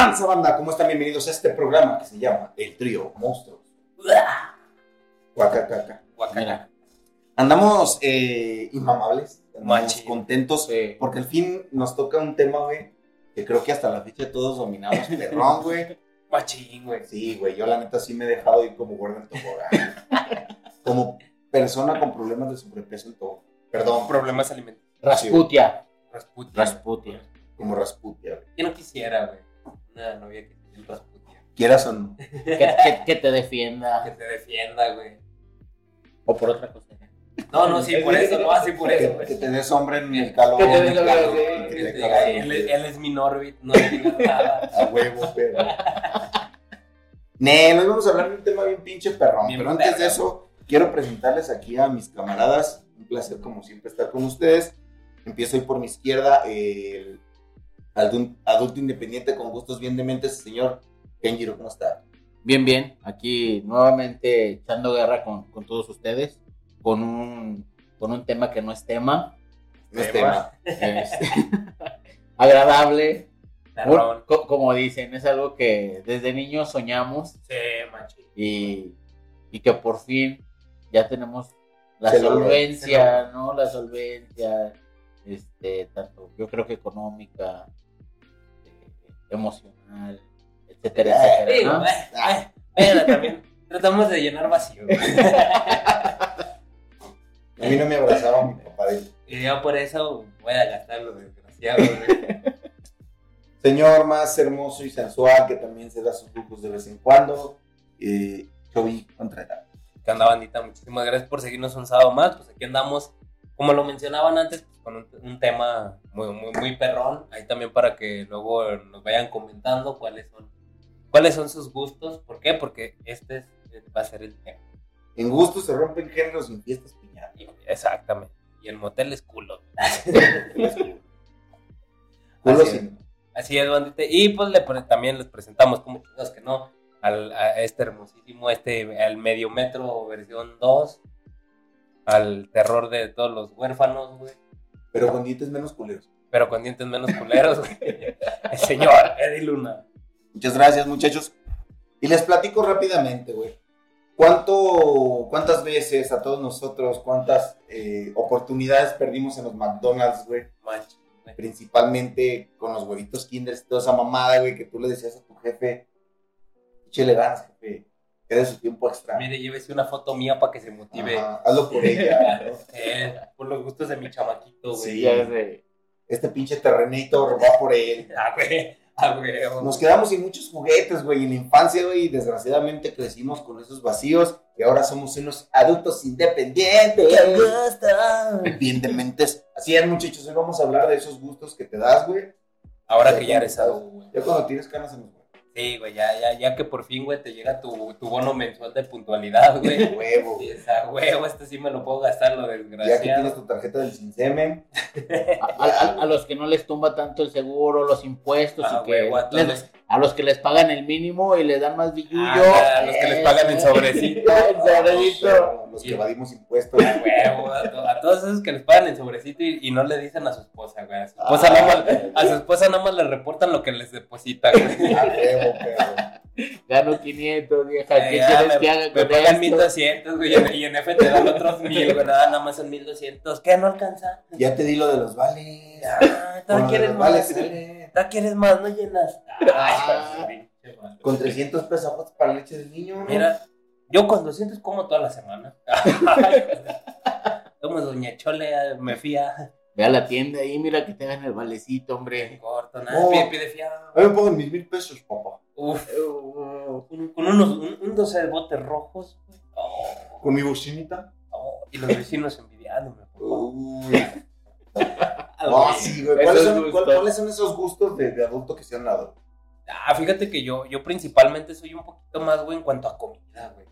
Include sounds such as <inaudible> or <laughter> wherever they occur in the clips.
tranza, banda? ¿Cómo están? Bienvenidos a este programa que se llama El Trío Monstruos. Guacacaca. Mira, Andamos eh, inmamables, andamos contentos, Sí. porque al fin nos toca un tema, güey, que creo que hasta la fecha todos dominamos, <laughs> perrón, güey. Machín, güey. Sí, güey, yo la neta sí me he dejado ir como gordo en tobogán. <laughs> como persona con problemas de sobrepeso en todo. Perdón, Problemas alimenticios. Rasputia. Rasputin. Rasputia. como Rasputia, güey. Yo no quisiera, güey. Una novia que tiene Rasputin. Quieras o no. Que, que- que te Que defienda. te defienda, güey. O por otra cosa. No, no, sí, por eso, no, sí, por eso, Que, güey. que te des hombre en el calor. Que te en des el hombre, calor, sí. que Que te te diga, cagas, él, güey. es- él es mi Norbit, no digas nada. <laughs> A huevo, pero. Ne, nos vamos a hablar de un tema bien pinche perrón. Bien pero antes de eso, quiero presentarles aquí a mis camaradas. Un placer, como siempre, estar con ustedes. Empiezo hoy por mi izquierda, el adulto, adulto independiente con gustos bien dementes, señor Kenjiro. ¿Cómo está? Bien, bien. Aquí nuevamente echando guerra con, con todos ustedes. Con un, con un tema que no es tema. No es Tema. tema. es <laughs> agradable. Co- como dicen, es algo que desde niños soñamos Sí, y, y que por fin ya tenemos la Se solvencia, ¿no? La solvencia, este, tanto yo creo que económica, emocional, etcétera, etcétera, Sí, ¿no? Ay, Pero también tratamos de llenar vacío, güey. A mí no me abrazaba mi papá. de- Y yo por eso voy a gastarlo, desgraciado. Señor más hermoso y sensual, que también se da sus lujos de vez en cuando. Eh, Chovy Contreras. ¿Qué onda, bandita? Muchísimas gracias por seguirnos un sábado más. Pues aquí andamos, como lo mencionaban antes, con un, un tema muy, muy, muy perrón. Ahí también para que luego nos vayan comentando cuáles son, cuáles son sus gustos. ¿Por qué? Porque este es- va a ser el tema. En gusto se rompen géneros y en fiestas piñadas. Y- Exactamente. Y el motel es culo. <laughs> Culo Así sin- Así es, bandita. Y pues le, también les presentamos, como chingados que no, al, a este hermosísimo, este, al medio metro versión 2, al terror de todos los huérfanos, güey. Pero con dientes menos culeros. pero con dientes menos culeros, güey. El señor Eddie Luna. Muchas gracias, muchachos. Y les platico rápidamente, güey. ¿Cuánto, ¿Cuántas veces a todos nosotros, cuántas eh, oportunidades perdimos en los McDonald's, güey? Principalmente con los huevitos Kinder, toda esa mamada, güey, que tú le decías a tu jefe, échale ganas, jefe, que de su tiempo extra. Mire, llévese una foto mía para que se motive. Ajá, hazlo por ella. ¿no? <laughs> Eh, por los gustos de mi chamaquito, güey. Sí. Este pinche terrenito va por él. <laughs> Ah, güey. Ah, güey. Nos quedamos sin muchos juguetes, güey, en la infancia, güey, y desgraciadamente crecimos con esos vacíos y ahora somos unos adultos independientes. Bien dementes. Así es, muchachos, hoy vamos a hablar de esos gustos que te das, güey. Ahora que ya eres adulto, güey. Ya cuando tienes canas en los. Sí, güey, ya, ya, ya que por fin, güey, te llega tu, tu bono mensual de puntualidad, güey. <laughs> Huevo. Sí, esa huevo, este sí me lo puedo gastar, lo Ya que desgraciado. tienes tu tarjeta del Sinsemen. a, a- a los que no les tumba tanto el seguro, los impuestos, Ah, y que huevo, a todos les- a los que les pagan el mínimo y les dan más billullo. Ah, a los que les pagan el sobrecito. <laughs> el sobrecito. Los que evadimos impuestos. A huevo, a, to- a todos esos que les pagan el sobrecito y, y no le dicen a su esposa, güey. A su esposa, Ah. nada, más, a su esposa nada más le reportan lo que les depositan, güey. A huevo, perro. Gano 500, vieja. ¿Qué Eh, quieres me, que haga me con pagan esto? 1200, güey, y en- F te dan otros <laughs> 1000, güey. Nada, más son 1200. ¿Qué? ¿No alcanza? Ya te di lo de los vales. Ah, Con lo ¿todavía de quieres más? vales, sale. ¿Todavía quieres más? ¿No llenas? Ay, madre. Con 300 pesos para leche del niño. ¿no? Mira, yo con 200 como toda la semana. <laughs> Como Doña Chole eh, me fía. Ve a la tienda ahí, mira que te hagan el valecito, hombre. corto, nada. No. Pide, pide fiado. A mí me pongan mis mil pesos, papá. Uf. Con, con unos un, un 12 de botes rojos. güey. Oh, Con mi bocinita. oh, y los vecinos envidiándome. Uy. <laughs> Así. sí, güey. ¿Cuáles son, gustos. cuál- cuáles son esos gustos de, de adulto que se han dado? Ah, fíjate que yo, yo principalmente soy un poquito más, güey, en cuanto a comida, güey.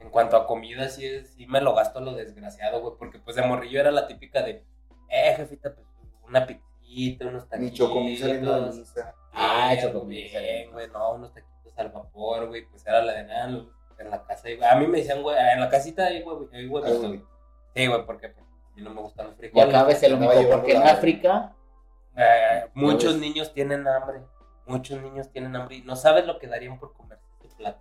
En cuanto a comida, sí, es- sí me lo gasto a lo desgraciado, güey. Porque pues de morrillo era la típica de, eh, jefita, pues una pizzita, unos taquitos. chocomil saliendo de misa. Ah, Bien, chocomil. Bien, güey, no, unos taquitos al vapor, güey. Pues era la de nada en la casa. y, güey, A mí me decían, güey, en la casita hay, güey, hay güey. Sí, güey, porque pues, a mí no me gustan los Y frijoles. acá ves el único, porque en África, Eh, muchos niños tienen hambre. muchos niños tienen hambre y no sabes lo que darían por comerse este plato.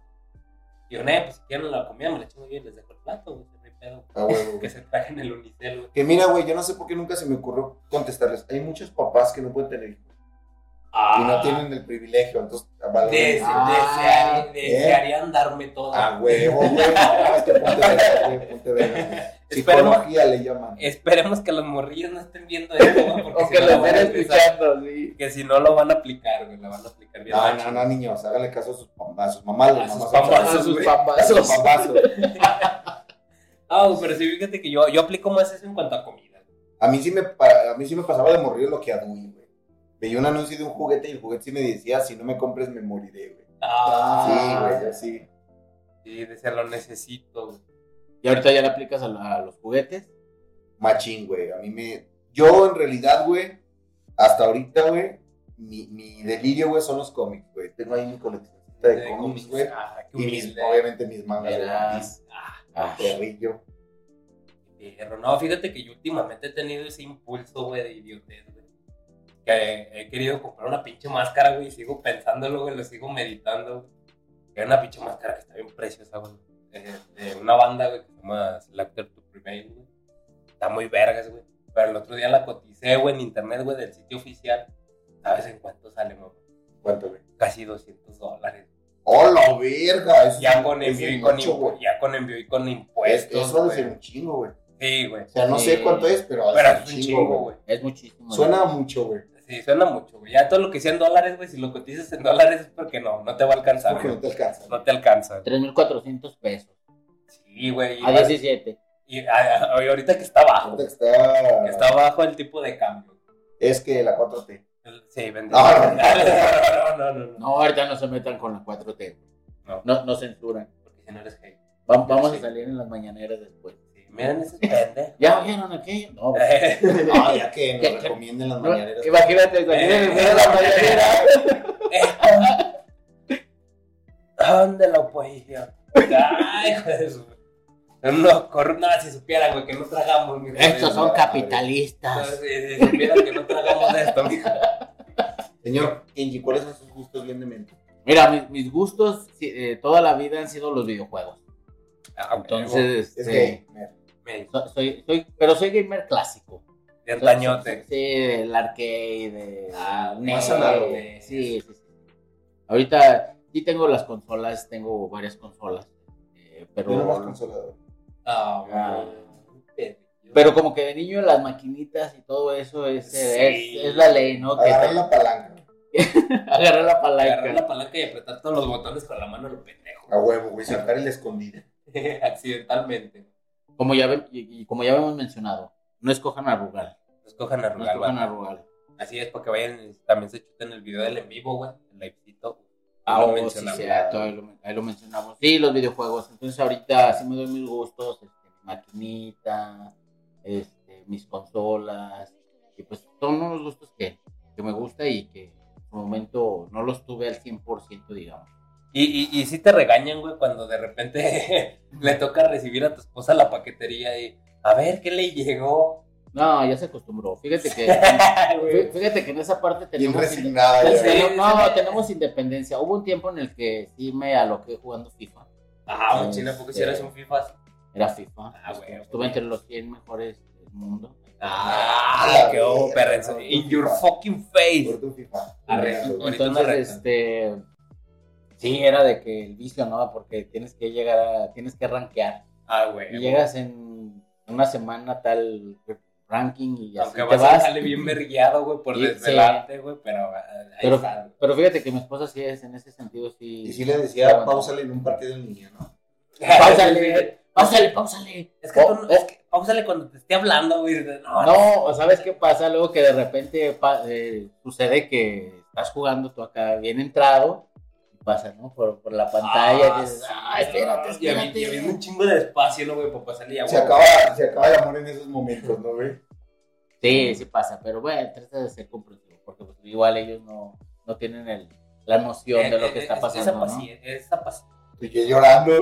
Y yo, "Nee, pues si quieren la comida, me la yo y les dejo el plato, güey. Pedo. Ah, huevo. <laughs> Que se trajen el unicel, güey. Que mira, güey, yo no sé por qué nunca se me ocurrió contestarles. Hay muchos papás que no pueden tener hijos y no tienen el privilegio, entonces Des- Ah, desearía- desearían darme todo. Ah, huevo, güey. Güey. Esperemos, Psicología le llaman. esperemos que los morrillos no estén viendo esto, güey, porque O si que no lo van escuchando, sí. Que si no lo van a aplicar, güey, la van a aplicar bien. No, no, no, niños, háganle caso a sus, pam- a sus mamás. A sus pambazos, A sus güey. a sus pambazos. <laughs> Ah, pero sí, fíjate que yo, yo aplico más eso en cuanto a comida. A mí sí me, a mí sí me pasaba de morir lo que a güey. Veía un anuncio de un juguete y el juguete sí me decía, si no me compres me moriré, güey. Ah, Sí, güey, yo sí. Sí, decía, lo necesito, güey. Y ahorita ya le aplicas a, la- a los juguetes. Machín, güey. A mí me... Yo, en realidad, güey, hasta ahorita, güey, mi, mi delirio, güey, son los cómics, güey. Tengo ahí mi coleccioncita de, De cómics, güey. Ah, Y mis, obviamente mis mangas de Ah, Ah, perrillo. Pero no, fíjate que yo últimamente he tenido ese impulso, güey, de idiotez, güey. Que he querido comprar una pinche máscara, güey, y sigo pensándolo, güey, lo sigo meditando. güey. Que hay una pinche máscara que está bien preciosa, güey. De, de una banda, güey, que se llama Selector to Prevail, güey. Está muy vergas, güey. Pero el otro día la coticé, güey, en internet, güey, del sitio oficial. ¿Sabes en cuánto sale, güey? ¿Cuánto, güey? Casi 200 dólares. ¡Oh, la verga! Eso Ya es- con es envío y con, güey. ya con envío y con Es- impuestos, Eso ser un chingo, güey. Sí, güey. O sea, no Sí. sé cuánto es, pero, Pero es un chingo, güey. es muchísimo. Suena mucho, güey. Sí, suena mucho, güey. Ya todo lo que sea en dólares, güey, si lo cotizas en dólares es porque no, no te va a alcanzar, Porque no te alcanza. No te alcanza. 3.400 pesos. Sí, güey. A vas- 17. y a- a- y ahorita que está bajo, Ahorita que está... que está bajo el tipo de cambio. Es que la 4T. Sí, bendito. No, no, <laughs> no. no, no, no, no. No, ahorita no se metan con la 4T. No. No, no censuran. Porque si no eres gay. Va- vamos Sí. a salir en las mañaneras después. Sí, miren ese pende. ¿Ya vieron aquello? No, pues, <laughs> No, ya que ¿Qué- nos recomienden las mañaneras. imagínate salir en el medio de la mañanera. <laughs> ¿Dónde la oposición? Ay, hijo de su- No, cor- no, si supieran, güey, que no tragamos, mi Estos son capitalistas. Si, si supieran que no tragamos de esto, mijo. Señor Kenji, ¿cuáles son sus gustos bien de mente? Mira, mis, mis gustos eh, toda la vida han sido los videojuegos. Ah, Entonces, Es este, so- soy, soy, pero soy gamer clásico. de antañote. Sí, el arcade, Ah, NES, más análogo. Sí, sí, sí. Ahorita sí tengo las consolas, tengo varias consolas. eh, no más pero, consolador. Ah, Ah. güey. pero como que de niño las maquinitas y todo eso es, Sí. es, es la ley, ¿no? Agarrar la palanca. <laughs> agarrar la palanca. Agarrar la palanca y apretar todos los botones con la mano, lo pendejo. A huevo, güey. Saltar el escondido. <laughs> Accidentalmente. Como ya, ve- y, y como ya habíamos mencionado, no escojan a Rugal. Escojan a No Rugal, escojan va. a Rugal. Así es, porque vayan también se chuten el video del en vivo, güey. El livecito. Ah, Lo oh, sí, mencionamos. cierto, ahí lo, ahí lo mencionamos. Sí, los videojuegos. Entonces ahorita sí me doy mis gustos, este, mi maquinita, este, mis consolas. Y pues son unos gustos que, que me gusta y que en su momento no los tuve al 100%, digamos. Y, y, y sí te regañan, güey, cuando de repente <laughs> le toca recibir a tu esposa la paquetería y a ver qué le llegó. No, ya se acostumbró. Fíjate que, <laughs> fíjate que en esa parte tenemos... resignada. Tenemos- no, tenemos independencia. Hubo un tiempo en el que sí me aloqué jugando FIFA. Ah, mochila, porque si eres un FIFA. Era FIFA. Ah, güey. Estuve entre los 100 mejores del mundo. Ah, qué perra. no, In your FIFA. fucking face. Por tu FIFA. Una Entonces, este. Sí, era de que el vicio, ¿no? Porque tienes que llegar a. Tienes que rankear. Ah, güey. Y llegas en una semana tal ranking y así Aunque te vas a vas. dejarle bien verguiado, güey, por Y- desvelarte, güey, pero ah, ahí Pero, está. pero fíjate que mi esposa sí es en ese sentido, sí. Y sí le decía, pausale en un partido en línea, ¿no? <laughs> Páusale, páusale, páusale. Es que, O- tú no- o- es que pausale cuando te esté hablando, güey. No, No, o ¿sabes qué pasa? Luego que de repente eh, sucede que estás jugando tú acá bien entrado pasa, ¿no? Por, por la pantalla y dices, ah, espérate, espérate. Y habiendo un chingo de espacio, ¿no, güey? Para pasarle ya, Se acaba, se acaba el amor en esos momentos, ¿no, güey? Sí, sí pasa, pero bueno, trata de ser comprensivo, porque pues, igual ellos no, no tienen el, la noción de lo que Eh, está eh, pasando, Esa ¿no? paciencia, esa paciencia. Y yo llorando.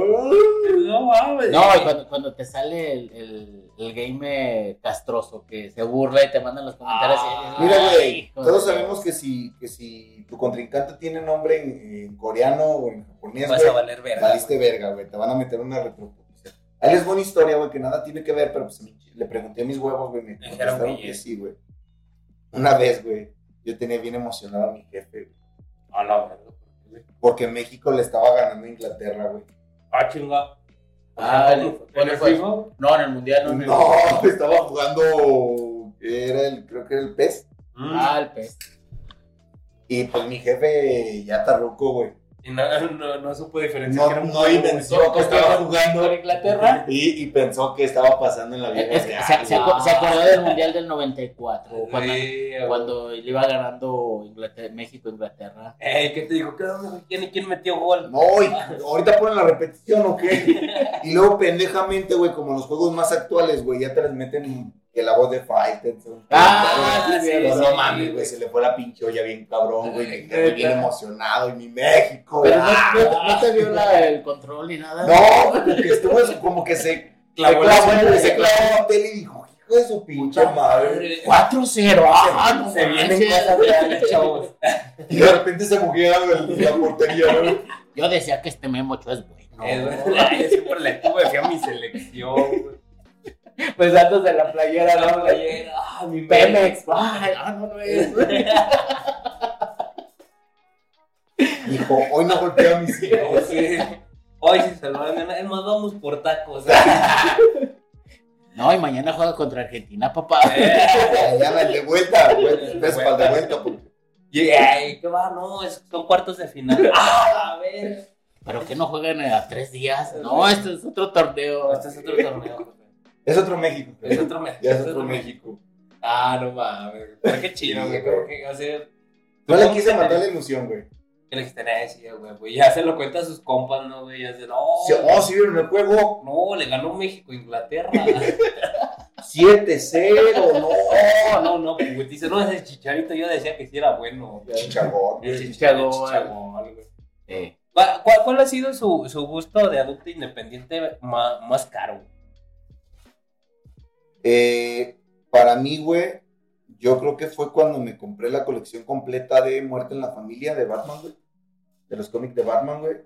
No mames. No, y cuando, cuando te sale el, el, el game castroso que se burla y te mandan los comentarios. Ah, y- Mira, Ay, güey, todos sabemos que si, que si tu contrincante tiene nombre en, en coreano o en japonés, Vas a valer verga. valiste güey. verga, güey. Te van a meter una retroposición. Ahí les voy una historia, güey, que nada tiene que ver, pero pues le pregunté a mis huevos, güey, me Dijeron contestaron que sí, güey. Una vez, güey, yo tenía bien emocionado a mi jefe, güey, A la verga. porque México le estaba ganando a Inglaterra, güey. Ah, chinga. Ah, ¿En ¿cuándo el? FIFA? No, en el mundial no. en el- No, estaba jugando, era el, creo que era el PES. Mm. Ah, el pez. Y pues mi jefe ya tarruco, güey. Y no, no, no supo diferenciar. que era No, un no juego, güey. que estaba jugando. ¿Con Inglaterra? Y, y pensó que estaba pasando en la vida. Es que real, se, se güey. acu- se acordó del mundial del 94. Cuando, Sí, cuando le iba ganando Inglaterra, México Inglaterra. Ey, ¿qué te digo? ¿Qué? ¿Quién, ¿Quién metió gol? No, y ahorita ponen la repetición, ¿o qué? <laughs> Y luego, pendejamente, güey, como los juegos más actuales, güey, ya te les meten que la voz de Faitelson. Ah, sí, sí, no, sí, no mames, güey, se le fue la pinche olla bien cabrón, güey. Me Ay, quedé bien emocionado. Y mi México, Pero güey. no, no- no te vio la- el control ni nada. No, como que estuvo eso, como que se Clavó se se clavó la tele y dijo, hijo de su pinche madre. 4-0. Ah, no Se vienen cosas reales, chavos. Y de repente se buguea la portería, güey. Yo decía que este Memo es bueno. Es siempre le tuve fe a mi selección, güey. <laughs> Pues antes de la playera, La playera, ah, mi Pemex. Ay, ah, no, no es. <laughs> Dijo, hoy no golpeo a mis hijos. <laughs> Sí. Hoy sí se lo Es más, vamos por tacos. No, y mañana juega contra Argentina, papá. Mañana el de vuelta, para el de vuelta, porque Y, ay, ¿qué va? No, es- son cuartos de final. Ah, a ver. Pero que no juegan a tres días. No, este es otro torneo. Este es otro torneo. Es otro México. Es otro México. Ya es otro México. Ah, no mames. Pero qué <laughs> chido, güey. Como que, o sea, No le ¿cómo quise matar la ilusión, güey. Que le dijiste, "Nah, sí, güey, güey. Ya se lo cuenta a sus compas, ¿no, güey? Ya se, no. Sí, Oh, sí vieron el juego. No, le ganó México a Inglaterra. <laughs> 7-0, <laughs> no. no, no, no, güey. Dice, no, ese chicharito yo decía que sí era bueno. Chichagón. chichagón, güey. Sí. ¿Cuál, cuál- ha sido su, su gusto de adulto independiente ma- más, caro? Eh, para mí, güey, yo creo que fue cuando me compré la colección completa de Muerte en la Familia de Batman, güey. De los cómics de Batman, güey.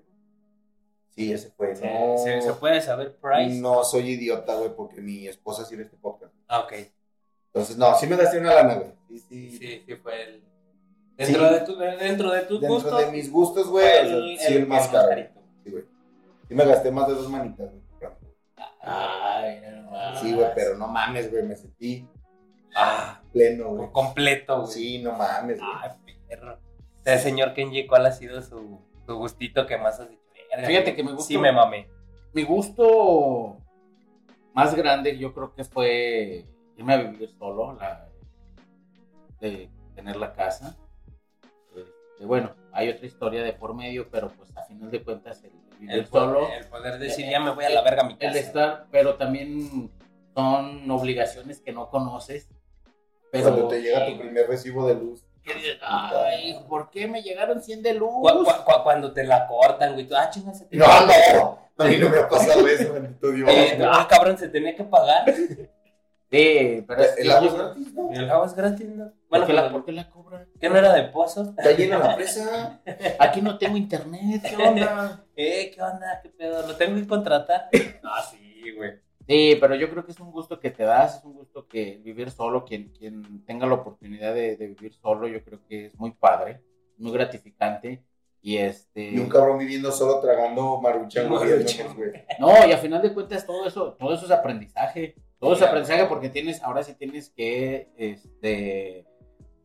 Sí, ese fue. ¿Se, No, se- se puede saber price? no soy idiota, güey, porque mi esposa sí ve este podcast. Ah, ok. Entonces, no, sí me gasté una lana, güey. Sí, sí. Sí, sí, fue el. Dentro, Sí. de, tu, dentro de tus Dentro gustos. de mis gustos, güey, sí el más caro. carito. Sí, güey. Sí me gasté más de dos manitas, güey. Ay, no. Sí, güey, pero no mames, güey, me sentí Ah, pleno, güey. completo, güey. Sí, no mames, güey. Ay, perro. El señor Kenji, ¿cuál ha sido su, su gustito que más has dicho? Fíjate que me gustó. Sí, me mamé. Mi gusto más grande, yo creo que fue irme a vivir solo, la, de tener la casa. Este, bueno, hay otra historia de por medio, pero pues a final de cuentas el El, solo. poder, el poder decir, ya me voy a la verga a mi el casa. estar, pero también son obligaciones que no conoces. Pero Cuando te llega tu primer recibo de luz. Ay, ¿por qué me llegaron 100 de luz? Cu- cu- cu- cuando te la cortan, güey. tú, Ah, chinga, se te No, no. A mí no me ha pasado eso, bendito <laughs> Dios. Eh, ah, cabrón, se tenía que pagar. Sí, pero es El agua es gratis, ¿no? El agua es gratis, ¿no? ¿Por Bueno, qué la, pero, por qué la cobran? ¿qué no era de pozos? Está llena la presa. <laughs> Aquí no tengo internet, ¿qué onda? <laughs> Eh, ¿qué onda? ¿Qué pedo? ¿Lo tengo que contratar? <laughs> Ah, sí, güey. Sí, pero yo creo que es un gusto que te das, es un gusto que vivir solo, quien, quien tenga la oportunidad de, de vivir solo, yo creo que es muy padre, muy gratificante. Y este. Y un cabrón viviendo solo tragando maruchan, güey. No, y a final de cuentas todo eso, todo eso es aprendizaje. Todo es aprendizaje porque tienes, ahora sí tienes que este,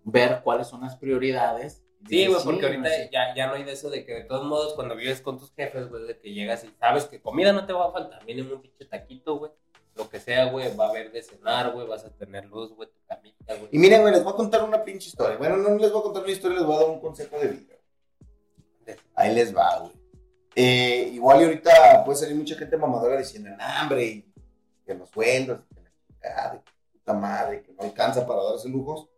ver cuáles son las prioridades. Sí, güey, porque ahorita sí. ya, ya no hay de eso de que de todos modos cuando vives con tus jefes, güey, de que llegas y sabes que comida no te va a faltar, mínimo un pinche taquito, güey. Lo que sea, güey, va a haber de cenar, güey, vas a tener luz, güey, tu camita, güey. Y miren, güey, les voy a contar una pinche historia. Bueno, no les voy a contar una historia, les voy a dar un consejo de vida. Ahí les va, güey. Eh, igual y ahorita puede salir mucha gente mamadora diciendo, "Nah, hombre, y que los sueldos, que la puta madre, que no alcanza para darse lujos.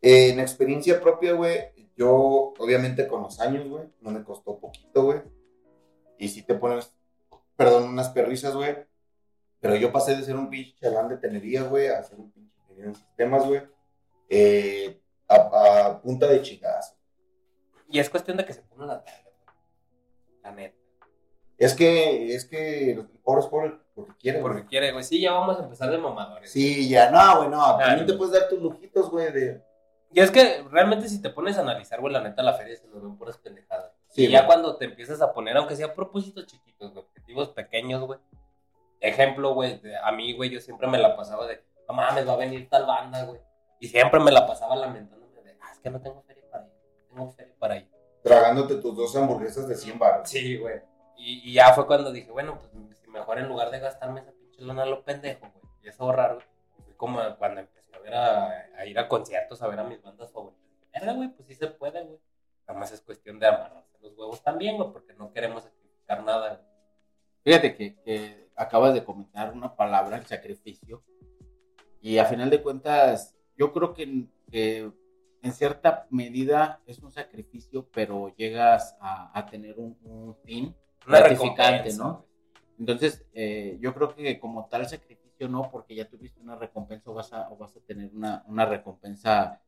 Eh, en experiencia propia, güey, yo, obviamente con los años, güey, no me costó poquito, güey. y si te pones, perdón, unas perrizas, güey. Pero yo pasé de ser un pinche chalán de tenería, güey, a ser un pinche ingeniero en sistemas, güey. eh, a, a punta de chingadas. Y es cuestión de que se pongan la tarea, güey. La neta. Es que, es que el pobre es pobre porque quiere, güey. Porque quiere, güey. Sí, ya vamos a empezar de mamadores. Sí, ya, no, güey, no. También te puedes dar tus lujitos, güey, de... Y es que realmente si te pones a analizar, güey, la neta la feria se nos ven puras pendejadas. Sí, y ya güey. cuando te empiezas a poner, aunque sea propósitos chiquitos, güey, objetivos pequeños, güey. Ejemplo, güey, de- a mí, güey, yo siempre me la pasaba de, no mames, va a venir tal banda, güey. Y siempre me la pasaba lamentándome de, ah, es que no tengo feria para ir, no tengo feria para ir. Tragándote tus dos hamburguesas de 100 baros. Sí, güey. Y, ya fue cuando dije, bueno, pues mejor en lugar de gastarme esa pinche lana a lo pendejo, güey, y eso ahorrar, güey, fue como cuando empecé a ver a, ir a conciertos, a ver a mis bandas favoritas. Verga, güey, pues sí se puede, güey. Nada más es cuestión de amarrarse los huevos también, güey, porque no queremos sacrificar nada. Fíjate que, acabas de comentar una palabra, el sacrificio. Y a final de cuentas, yo creo que, en cierta medida es un sacrificio, pero llegas a, tener un fin Una gratificante, recompensa, ¿no? Entonces, eh, yo creo que como tal sacrificio no, porque ya tuviste una recompensa o vas a, o vas a tener una, una recompensa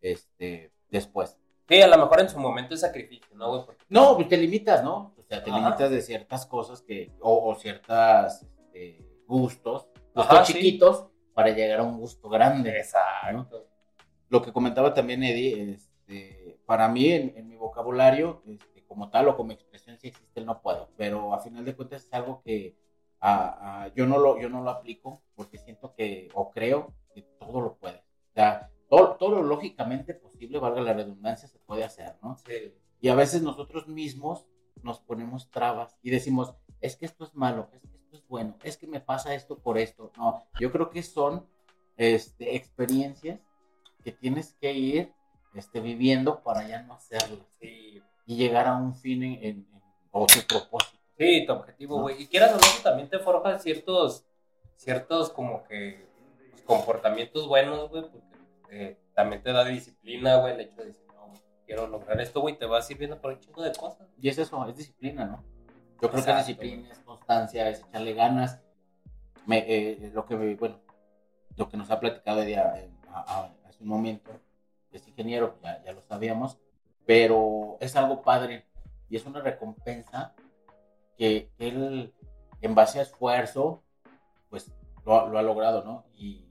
este, después. Sí, a lo mejor en su momento es sacrificio, ¿no, güey? Porque No, pues te limitas, ¿no? O sea, te Ajá. limitas de ciertas cosas que, o, o ciertas este, gustos, gustos Ajá, sí. chiquitos para llegar a un gusto grande. Exacto. Lo que comentaba también Eddie, este, para mí en, en mi vocabulario, este, como tal o como expresión, si existe el no puedo, pero a final de cuentas es algo que ah, yo, no lo, yo no lo aplico porque siento que, o creo que todo lo puede. O sea, todo, todo lo lógicamente posible, valga la redundancia, se puede hacer, ¿no? Sí. Y a veces nosotros mismos nos ponemos trabas y decimos, es que esto es malo, es que esto es bueno, es que me pasa esto por esto. No, yo creo que son este, experiencias que tienes que ir este, viviendo para ya no hacerlas Sí, y llegar a un fin en, en- en- o tu propósito. Sí, tu objetivo, ¿No? güey. Y quieras o no, también te forja ciertos, ciertos como que pues, comportamientos buenos, güey, porque eh, también te da disciplina, güey, el hecho de decir, no, quiero lograr esto, güey, te va sirviendo para un chingo de cosas. Y es eso, es disciplina, ¿no? Yo creo que disciplina, es constancia, es echarle ganas. Me, eh, lo que, bueno, lo que nos ha platicado Eddie, eh, a- a- hace un momento, es ingeniero, ya, ya lo sabíamos, pero es algo padre y es una recompensa que él, en base a esfuerzo, pues lo, ha- lo ha logrado, ¿no? Y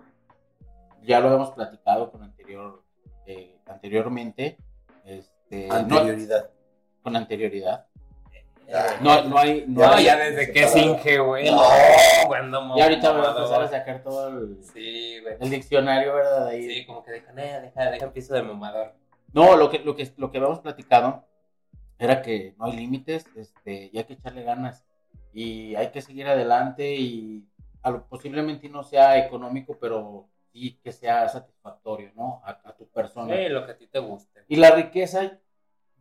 ya lo hemos platicado con anterior, eh, anteriormente, este, no- Anterioridad. con anterioridad. Ah, No, no hay, no, hay- ya desde que es Inge, güey. No. cuando y ahorita voy a empezar a sacar todo el, Sí, el diccionario, ¿verdad? Ahí. Sí, como que deja, deja, deja empiezo de mamador. No, lo que, lo que, lo que habíamos platicado era que no hay límites, este, y hay que echarle ganas. Y hay que seguir adelante y a lo- posiblemente no sea económico, pero sí que sea satisfactorio, ¿no? A, a tu persona. Sí, lo que a ti te guste. Y la riqueza,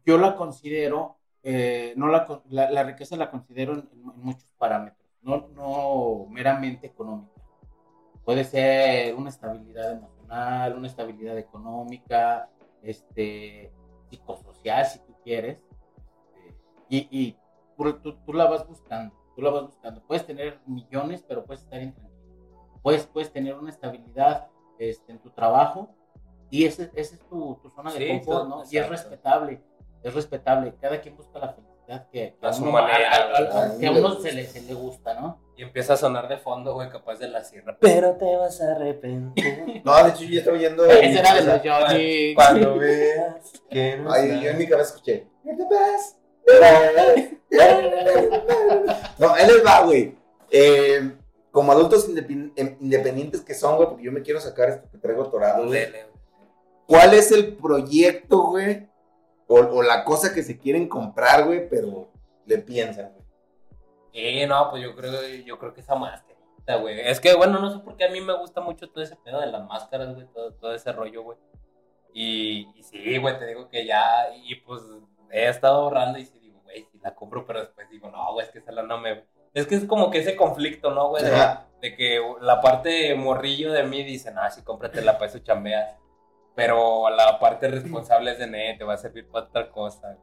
yo la considero, eh, no la, la, la riqueza la considero en, en muchos parámetros, no, no meramente económica. Puede ser una estabilidad emocional, una estabilidad económica, este, psicosocial, si tú quieres. este, y y tú, tú- la vas buscando, tú la vas buscando. Puedes tener millones, pero puedes estar intranquilo. Puedes, puedes tener una estabilidad este, en tu trabajo y ese es tu, tu zona de Sí, confort, ¿no? Y es respetable, es respetable. Cada quien busca la felicidad que, que A su uno, manera, a- a- a- güey. que a uno se le, se le gusta, ¿no? Y empieza a sonar de fondo, güey, capaz de la sierra. Pero te vas a arrepentir. <laughs> No, de hecho yo ya estaba oyendo... Ese era de los Johnny. Cuando veas que <laughs> no Ay, yo en mi cabeza escuché. "You're the best". No, él <laughs> les va, güey. Eh, como adultos em- independientes que son, güey, porque yo me quiero sacar esto que traigo torado, güey. ¿Cuál es el proyecto, güey? O, o la cosa que se quieren comprar, güey, pero le piensan, güey. Eh, no, pues yo creo, yo creo que esa mascarita, güey. Es que, bueno, no sé por qué a mí me gusta mucho todo ese pedo de las máscaras, güey, todo, todo ese rollo, güey. Y, y sí, güey, te digo que ya, y pues he estado ahorrando y sí digo, güey, si la compro, pero después digo, no, güey, es que esa la no me... Es que es como que ese conflicto, ¿no, güey? De que la parte morrillo de mí dice, no, sí, cómpratela para eso chambeas. Pero la parte responsable es de, ne, te va a servir para otra cosa.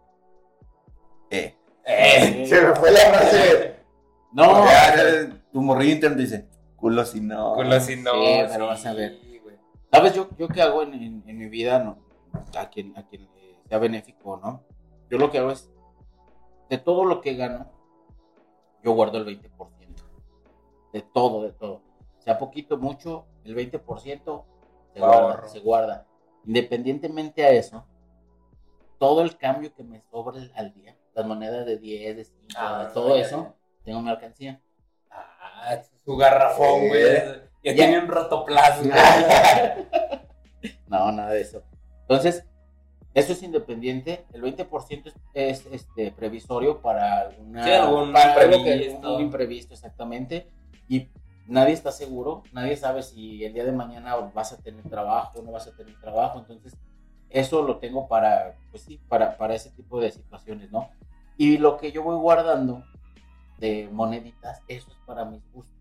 Eh, Eh, Se me fue la frase. No, ya, tu morrillo interno dice, culo si no. culo si no. Sí, pero vas a ver. ¿Sabes yo, yo qué hago en, en- en mi vida? No, a quien, a quien sea benéfico, ¿no? Yo lo que hago es, de todo lo que gano, yo guardo el 20%. De todo, de todo. Sea poquito, mucho, el 20% se guarda, se guarda. Independientemente a eso, todo el cambio que me sobre al día, las monedas de 10, de 5, Ah, todo eso, tengo mi alcancía. Ah, su garrafón, güey. Eh. Ya, Ya. tiene un rotoplasma. <laughs> No, nada de eso. Entonces, eso es independiente. El 20% es, es, este, previsorio para alguna. Sí, algún para algo que- imprevisto. un imprevisto, exactamente. Y nadie está seguro, nadie sabe si el día de mañana vas a tener trabajo o no vas a tener trabajo. Entonces, eso lo tengo para, pues sí, para, para ese tipo de situaciones, ¿no? Y lo que yo voy guardando de moneditas, eso es para mis gustos.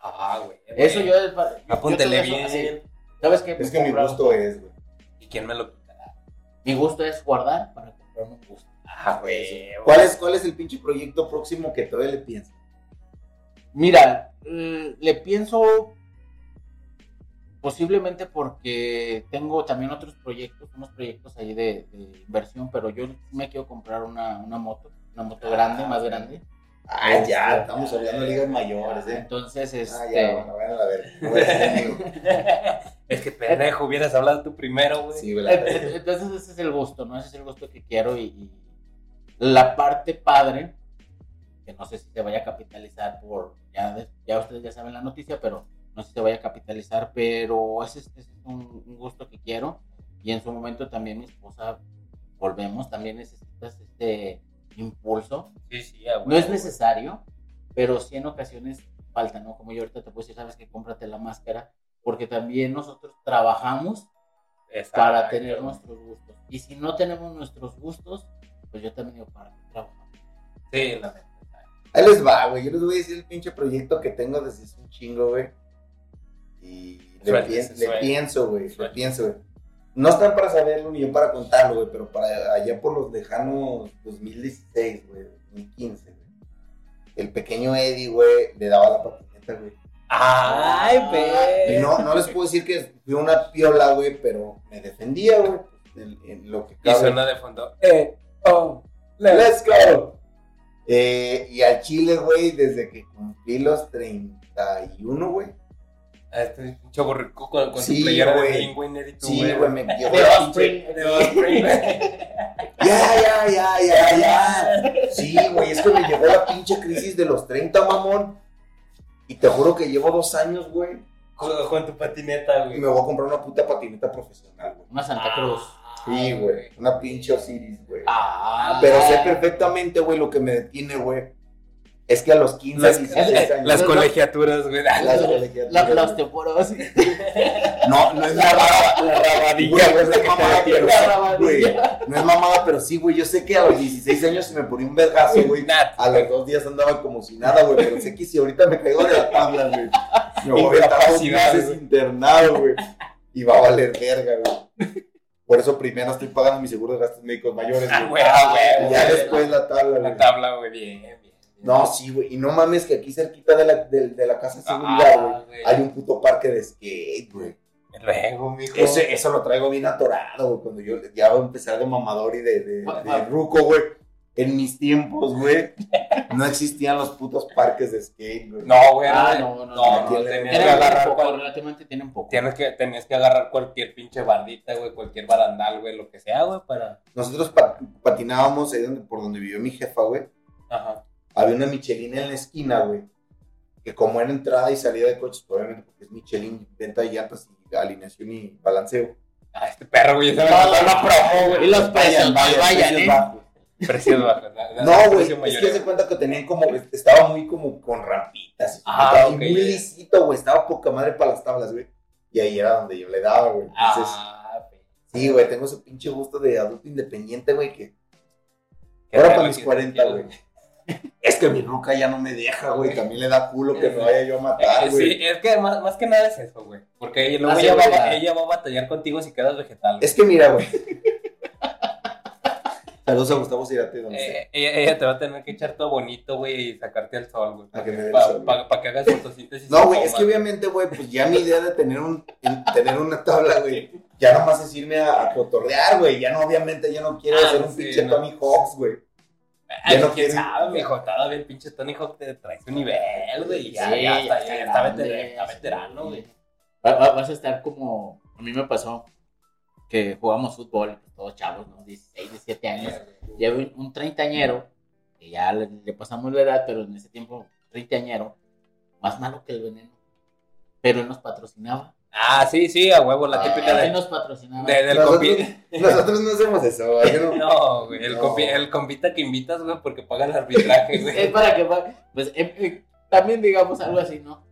Ah, güey. Eso yo es para. Apúntele bien. así. ¿Sabes qué? Es que mi gusto es, güey. ¿Y quién me lo quitará? Mi gusto es guardar para comprarme un gusto. Ah, güey. ¿Cuál es, ¿Cuál es el pinche proyecto próximo que todavía le piensas? Mira, le pienso posiblemente porque tengo también otros proyectos, unos proyectos ahí de, de inversión, pero yo me quiero comprar una, una moto, una moto grande, más grande. Ah, ya, estamos hablando de ligas mayores, ¿eh? Entonces, Ah, este, ya, bueno, vayan a ver. No voy a decir amigo. <laughs> es que pendejo, hubieras hablado tú primero, güey. Sí, verdad. entonces ese es el gusto, ¿no? Ese es el gusto que quiero y, y la parte padre, que no sé si se vaya a capitalizar por, ya, ya ustedes ya saben la noticia, pero no sé si se vaya a capitalizar, pero ese es, ese es un, un gusto que quiero y en su momento también mi esposa, volvemos, también necesitas este impulso. Sí, sí, ah, güey. No es necesario, pero sí en ocasiones falta, ¿no? Como yo ahorita te puedo decir, sabes que cómprate la máscara, porque también nosotros trabajamos Exacto. para tener nuestros gustos. Y si no tenemos nuestros gustos, pues yo también digo, ¿para qué trabajamos? Sí, la. Ahí les va, güey. Yo les voy a decir el pinche proyecto que tengo desde hace un chingo, güey. Y le, pien- pienso, güey. Le pienso, güey. No están para saberlo ni yo para contarlo, güey, pero para allá por los lejanos 2016, güey, 2015, güey. El pequeño Eddie, güey, le daba la patineta, güey. Ay, Y ve. no, no les puedo decir que fui una piola, güey, pero me defendía, güey. En, en lo que Y cabe. suena de fondo. Eh, oh, let's Let's go. Eh, y al Chile, güey, desde que cumplí los 31, güey. A este chavo rico con, con Sí, su playera de güey. Blink, Winner y tú, Sí, güey, me llevó <laughs> De pinche- de Offspring. Ya, ya, ya, ya, ya. Sí, güey, es que me llegó la pinche crisis de los 30, mamón. Y te juro que llevo dos años, güey. Con, con tu patineta, Y güey. me voy a comprar una puta patineta profesional, güey. Una Santa Cruz. Sí, güey. Una pinche Osiris, güey. Ah, Pero sé perfectamente, güey, lo que me detiene, güey. Es que a los 15, Las, 16 años. las colegiaturas, güey. Las La, colegiaturas, la osteoporosis. No, no es mamada. La rabadilla, Güey, no es la que te mamada, pero, güey, no es mamada, pero sí, güey. Yo sé que a los 16 años se me ponía un vergazo, güey. A los dos días andaba como si nada, güey. Pero sé que si ahorita me caigo de la tabla, güey. Me voy a estar dos meses internado, güey. Y va a valer verga, güey. Por eso primero estoy pagando mi seguro de gastos médicos mayores, Ah, güey. ah, güey, ya después la tabla, La tabla, güey, bien, bien. bien. No, sí, güey. Y no mames que aquí cerquita de la, de, de la casa de seguridad, güey. Ah, güey. Hay un puto parque de skate, güey. Luego, mijo. Ese, eso lo traigo bien atorado, güey. Cuando yo ya voy a empezar de mamador y de, de, ruco, güey. En mis tiempos, güey, no existían los putos parques de skate, güey. No, güey. Ah, no, no, no, no, tenías que agarrar poco, cual- relativamente tienen poco. Tienes que, tenías que agarrar cualquier pinche bardita, güey, cualquier barandal, güey, lo que sea, güey, para... Nosotros pa- patinábamos ahí donde, por donde vivió mi jefa, güey. Ajá. Había una Michelin en la esquina, güey. Que como era entrada y salida de coches, obviamente porque es Michelin, venta de llantas y alineación y balanceo. Ah, este perro, güey, ya se me no, una promo, güey. Y los precios, vayan, vayan, precios bajos. La- la- No, güey, es que se cuenta que tenían como, estaba muy como con rampitas. Ah, ok. muy lisito, güey, estaba poca madre para las tablas, güey. Y ahí era donde yo le daba, güey. Entonces, Ah, sí, güey, tengo ese pinche gusto de adulto independiente, güey, que ahora para mis que- 40, güey. <laughs> Es que mi ruca ya no me deja, güey, también le da culo que me vaya yo a matar, Eh, güey. Sí, es que más, más que nada es eso, güey. Porque ella, luego La ella, va, ella va a batallar contigo si quedas vegetal. Es que mira, güey. Saludos a Gustavo Cirate, donde sea. Eh, ella, ella te va a tener que echar todo bonito, güey, y sacarte al sol, güey. A que me dé el Para sol, que hagas fotosíntesis. No, güey, es que obviamente, güey, pues ya mi idea de tener un en- tener una tabla, güey, ya nomás es irme a, a cotorrear, güey. Ya no, obviamente, ya no quiero Ah, hacer un sí, pinche no. Tony Hawks, güey. Ay, Ya no quién quiere- sabe, mijo, todavía el pinche Tony Hawk te trae su nivel, güey. y Ya, Sí, ya, está, ya ya está, grande, veter- está veterano, güey. Va- va- Vas a estar como. A mí me pasó que jugamos fútbol, pues, todos chavos, ¿no? 16, 17 años. Llevo un, un treintañero, que ya le, le pasamos la edad, pero en ese tiempo, treintañero, más malo que el veneno. Pero él nos patrocinaba. Ah, sí, sí, a huevo, la Ah, típica Él de, nos patrocinaba. de- del Nosotros- compi. <laughs> Nosotros no hacemos eso, güey. no- <laughs> No, güey, el, No. compi- el compita que invitas, güey, porque paga el arbitraje, <laughs> Es güey. para que pues eh, eh, también digamos algo así, ¿no?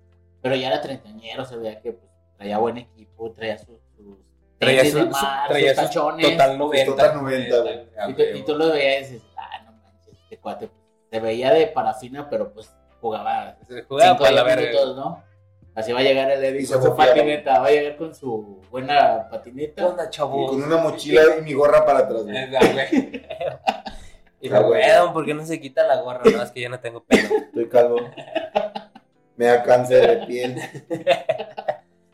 Pero ya era treintañero, se veía que pues, traía buen equipo, traía sus, sus Traía su, de mar, traía sus su tachones. total 90. total 90, güey. Ah, y, tú, y tú lo veías y dices, ah, no manches, este cuate pues, se veía de parafina, pero pues jugaba Se jugaba cinco para la verga. minutos, ¿no? Así va a llegar el Eddie Y con su patineta, va a llegar con su buena ¿Qué patineta. onda, chavo? Con una mochila y mi gorra para atrás, güey. Güey. <laughs> Y me güey. weón, ¿por qué no se quita la gorra? No, es que yo no tengo pelo. Estoy calvo. Me da cáncer de piel. <laughs>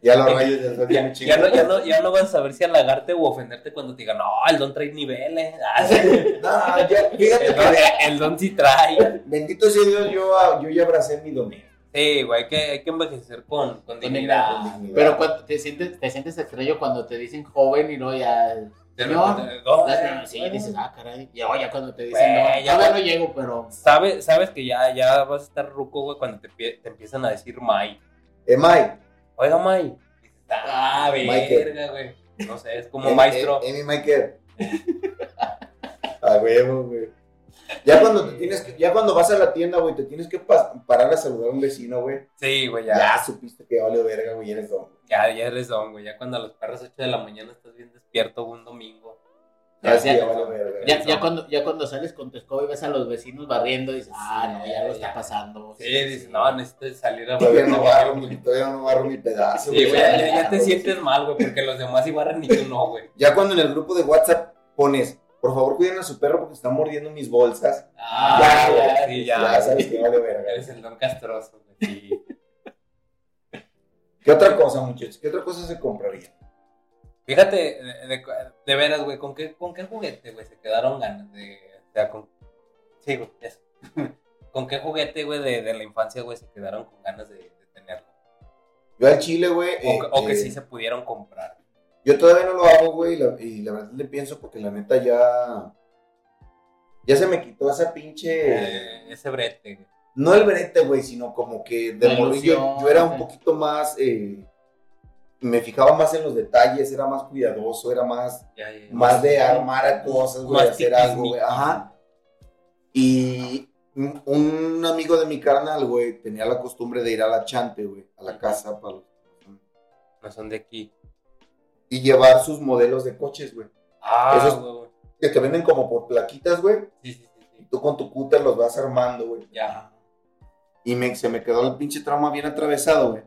Ya los rayos del sol ya Ya no, ya, no, ya no vas a saber si halagarte o ofenderte cuando te digan, no, el don trae niveles. <laughs> Ah, sí. No, ya, fíjate el, don, el don sí trae. bendito sea Dios, yo, yo ya abracé mi dominio. Sí, güey, hay que, hay que envejecer con, con Con dignidad. dignidad. Pero cuando te sientes, te sientes extraño cuando te dicen joven y no ya. De No, no, las- sí, dices, ah, caray. Y ya cuando te dicen, no, ya todavía no llego, pero. ¿Sabes, sabes que ya, ya vas a estar ruco, güey, cuando te, te empiezan a decir Mai. Emay. Oiga. Dices, Ah, verga, güey. No sé, es como maestro. em- Emi Michael. <laughs> A huevo, güey. Ya cuando te tienes que, ya cuando vas a la tienda, güey, te tienes que pa- parar a saludar a un vecino, güey. Sí, güey, Ya. ya. supiste que vale verga, güey, eres don. Ya, ya eres don, güey. Ya cuando a las perras 8 de la mañana estás bien despierto un domingo. Ya, sí, ya- ya vale. Ya, ya, cuando, ya cuando sales con tu escoba y ves a los vecinos barriendo, dices, ah, Sí, no, ya lo está ya. pasando. Sí, dices, no, necesito salir a <laughs> Todavía no barro, mi- todavía no barro mi pedazo, Sí, güey, ya, ya te sientes mal, güey, porque los demás sí barran y tú no, güey. Ya cuando en el grupo de WhatsApp pones, por favor cuiden a su perro porque está mordiendo mis bolsas. Ah, ya, ya, güey. sí, Ya, ya. sabes que vale verga. Eres el don castroso, güey. Sí. ¿Qué otra cosa, muchachos? ¿Qué otra cosa se compraría? Fíjate, de, de- de veras, güey, ¿con qué, ¿con qué juguete, güey, se quedaron ganas de... O sea, con... Sí, güey, eso. <laughs> ¿Con qué juguete, güey, de, de la infancia, güey, se quedaron con ganas de, de tenerlo? Yo al chile, güey. O, eh, que- o que eh, sí se pudieron comprar. Yo todavía no lo hago, güey, y la, y la verdad le pienso porque la neta ya. Ya se me quitó esa pinche. Eh, ese brete, güey. No el brete, güey, sino como que de morrillo ilusión, yo era un poquito más. eh, me fijaba más en los detalles, era más cuidadoso, era más, Ya, ya, ya. más de armar a cosas, güey, hacer algo, güey. Ajá. Y un- amigo de mi carnal, güey, tenía la costumbre de ir a la chante, güey, a la casa para los- No son de aquí. y llevar sus modelos de coches, güey. Ah, Esos- güey, güey. Que te venden como por plaquitas, güey. Sí, sí, sí, tú con tu cúter los vas armando, güey. Ya. Y me, se me quedó el pinche trauma bien atravesado, güey.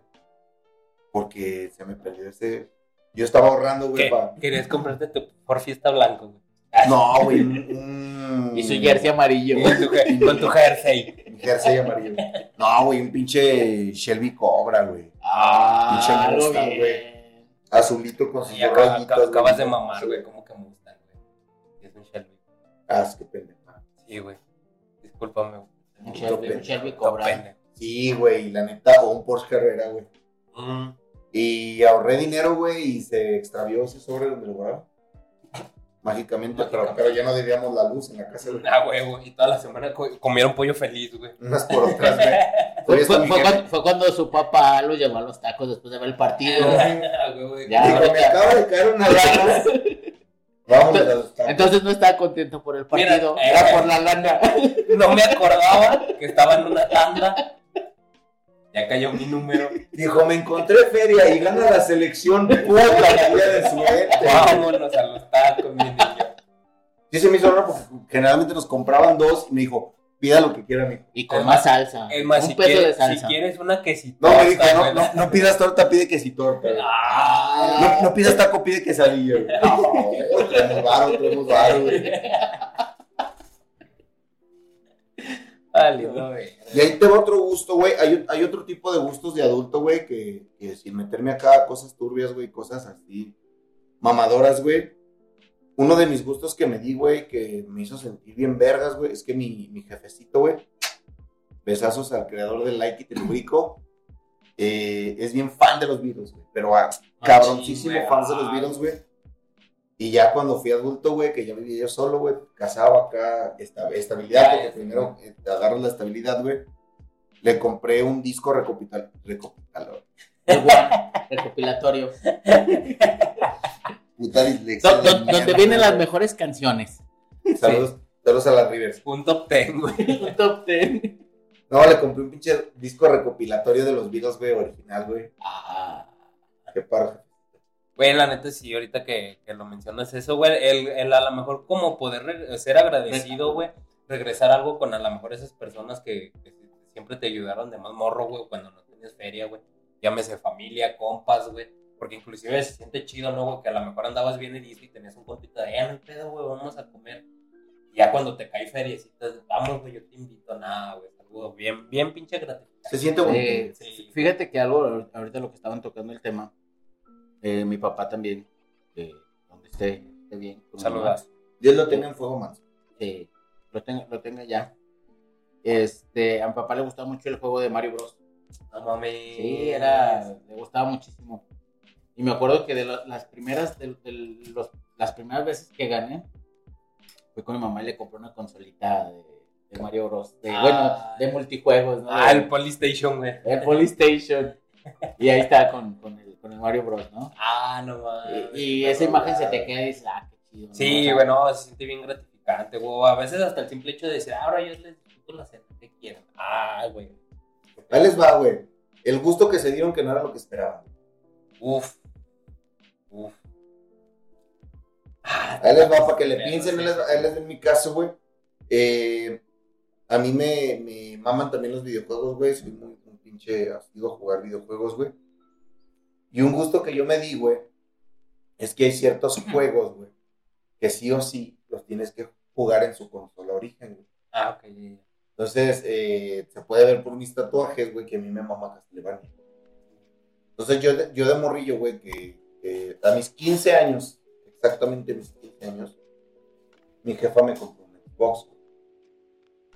Porque se me perdió ese. Yo estaba ahorrando, güey, ¿Qué? para. Querías comprarte tu por fiesta blanco, güey. No, <laughs> güey. Un, Y su jersey amarillo. Con tu, je- <laughs> con tu jersey. un jersey amarillo. No, güey, un pinche Shelby Cobra, güey. Ah, Pinche Mustang, güey. Azulito con sus rayitas, acabas de mamar, güey. ¿Cómo que me gustan, güey? Es un Shelby. Ah, es que pendejo. Sí, güey. Discúlpame, güey. Un Shelby, Shelby Cobra. Sí, güey, la neta, o un Porsche Carrera, güey. Mm. Y ahorré dinero, güey, y se extravió ese sobre donde lo guardaba. Mágicamente, pero, Mágicamente. pero ya no debíamos la luz en la casa, güey. Ah, huevo. Y toda la semana co- comieron pollo feliz, güey. Unas por otras, güey. <laughs> Fue, cuando, fue cuando su papá lo llevó a los tacos después de ver el partido. Ah, huevo. Ya. Dijo, me acaba de caer una lana. <laughs> Vámonos a los tacos. Entonces no estaba contento por el partido, Mira, era eh. por la lana. <laughs> No me acordaba que estaba en una tanda. Ya cayó mi número. Dijo, me encontré feria y gana la selección. Puta, la día de suerte. Vámonos a los tacos, mi niño. Sí se me hizo raro porque generalmente nos compraban dos y me dijo, pida lo que quiera, mijo. Y con más salsa. Es más, un si peso de quieres, si salsa. quieres una quesito. No, me dijo, no, no, no pidas torta, pide quesitorta. Ah, No, no pidas taco, pide quesadilla. güey. No, traemos varo, traemos varo, güey. Güey. Y ahí te va otro gusto, güey. Hay, hay otro tipo de gustos de adulto, güey, que, que sin meterme acá a cosas turbias, güey, cosas así mamadoras, güey. Uno de mis gustos que me di, güey, que me hizo sentir bien vergas, güey, es que mi, mi jefecito, güey, besazos al creador del Like y Te Lubrico, eh, es bien fan de los Beatles, güey, pero ah, cabroncísimo fan de los Beatles, güey. Y ya cuando fui adulto, güey, que ya vivía yo solo, güey, casado acá, esta- estabilidad, porque primero eh, te agarras la estabilidad, güey. Le compré un disco recopital, one, <laughs> recopilatorio. Puta dislexia. Do- donde mierda, vienen las mejores canciones. Saludos, saludos a las Rivers. Un top ten, güey. <laughs> Un top ten. No, le compré un pinche disco recopilatorio de los Beatles, güey, original, güey. Ah, Qué parra. Güey, la neta, sí, ahorita que, que lo mencionas eso, güey, el, el a lo mejor como poder ser agradecido, güey, regresar algo con a lo mejor esas personas que, que siempre te ayudaron de más morro, güey, cuando no tenías feria, güey. Llámese familia, compas, güey. Porque inclusive se siente chido, ¿no, güey? Que a lo mejor andabas bien herido y tenías un compito de, eh, no pedo, güey, vamos a comer. Y ya cuando te cae feriecitas, vamos, güey, yo te invito, nada, güey, algo bien, bien pinche gratificante. Se siente bonito. eh, Sí. Fíjate que algo, ahorita lo que estaban tocando el tema, eh, mi papá también, eh, donde esté, esté bien. Saludas. Dios lo tenga en fuego, man. que lo tenga, lo tenga ya. Este, a mi papá le gustaba mucho el juego de Mario Bros. No mames. Sí, era, le gustaba muchísimo. Y me acuerdo que de lo- las primeras, de, de los- las primeras veces que gané, fue con mi mamá y le compré una consolita de, de Mario Bros. De, Ah. bueno, de multijuegos, ¿no? Ah, el Polystation, güey. el Polystation. Y ahí está con, con, el, con el Mario Bros, ¿no? Ah, no mames. Y, y esa imagen se te queda y dices, ah, qué chido. Sí, bueno, se siente bien gratificante, güey. A veces hasta el simple hecho de decir, "Ah, ahora yo les disfruto la cena que quieran. Ah, güey. Ahí les va, güey. El gusto que se dieron que no era lo que esperaban. Uf. Uf. Ah, Ahí les va para que le piensen. Ahí les ahí les en mi caso, güey. Eh, a mí me, me maman también los videojuegos, güey. Soy muy pinche asiduo a jugar videojuegos, güey. Y un gusto que yo me di, güey, es que hay ciertos juegos, güey, que sí o sí los tienes que jugar en su consola origen, güey. Ah, ok. Entonces, eh, se puede ver por mis tatuajes, güey, que a mí me mama Castlevania. Entonces, yo de, yo de morrillo, güey, que, que a mis 15 años, exactamente mis 15 años, mi jefa me compró un Xbox, güey.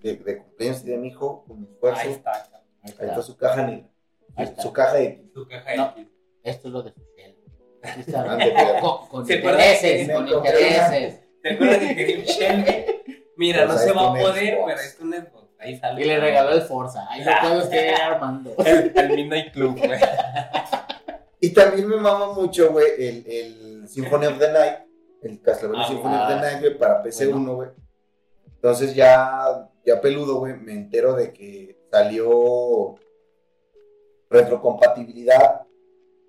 De, de cumpleaños y de mi hijo, con mi esfuerzo. Ahí Ahí está, ahí su caja está. Su caja de... Tu caja No. X. Esto es lo de su. Ande, pero- Con, con ¿Se acuerdan intereses, con intereses. ¿Te acuerdas que quería un Shelby? Mira, Pues no se va a poder, Xbox. pero es un Xbox. Ahí sale. Y le regaló el Forza. Ahí lo puede usted ir <laughs> armando. el, el Midnight Club, güey. Y también me mama mucho, güey, el, el Symphony of the Night, el Castlevania Ah, Symphony of ah. the Night, güey, para PC1, güey. Entonces ya, ya peludo, güey, me entero de que salió retrocompatibilidad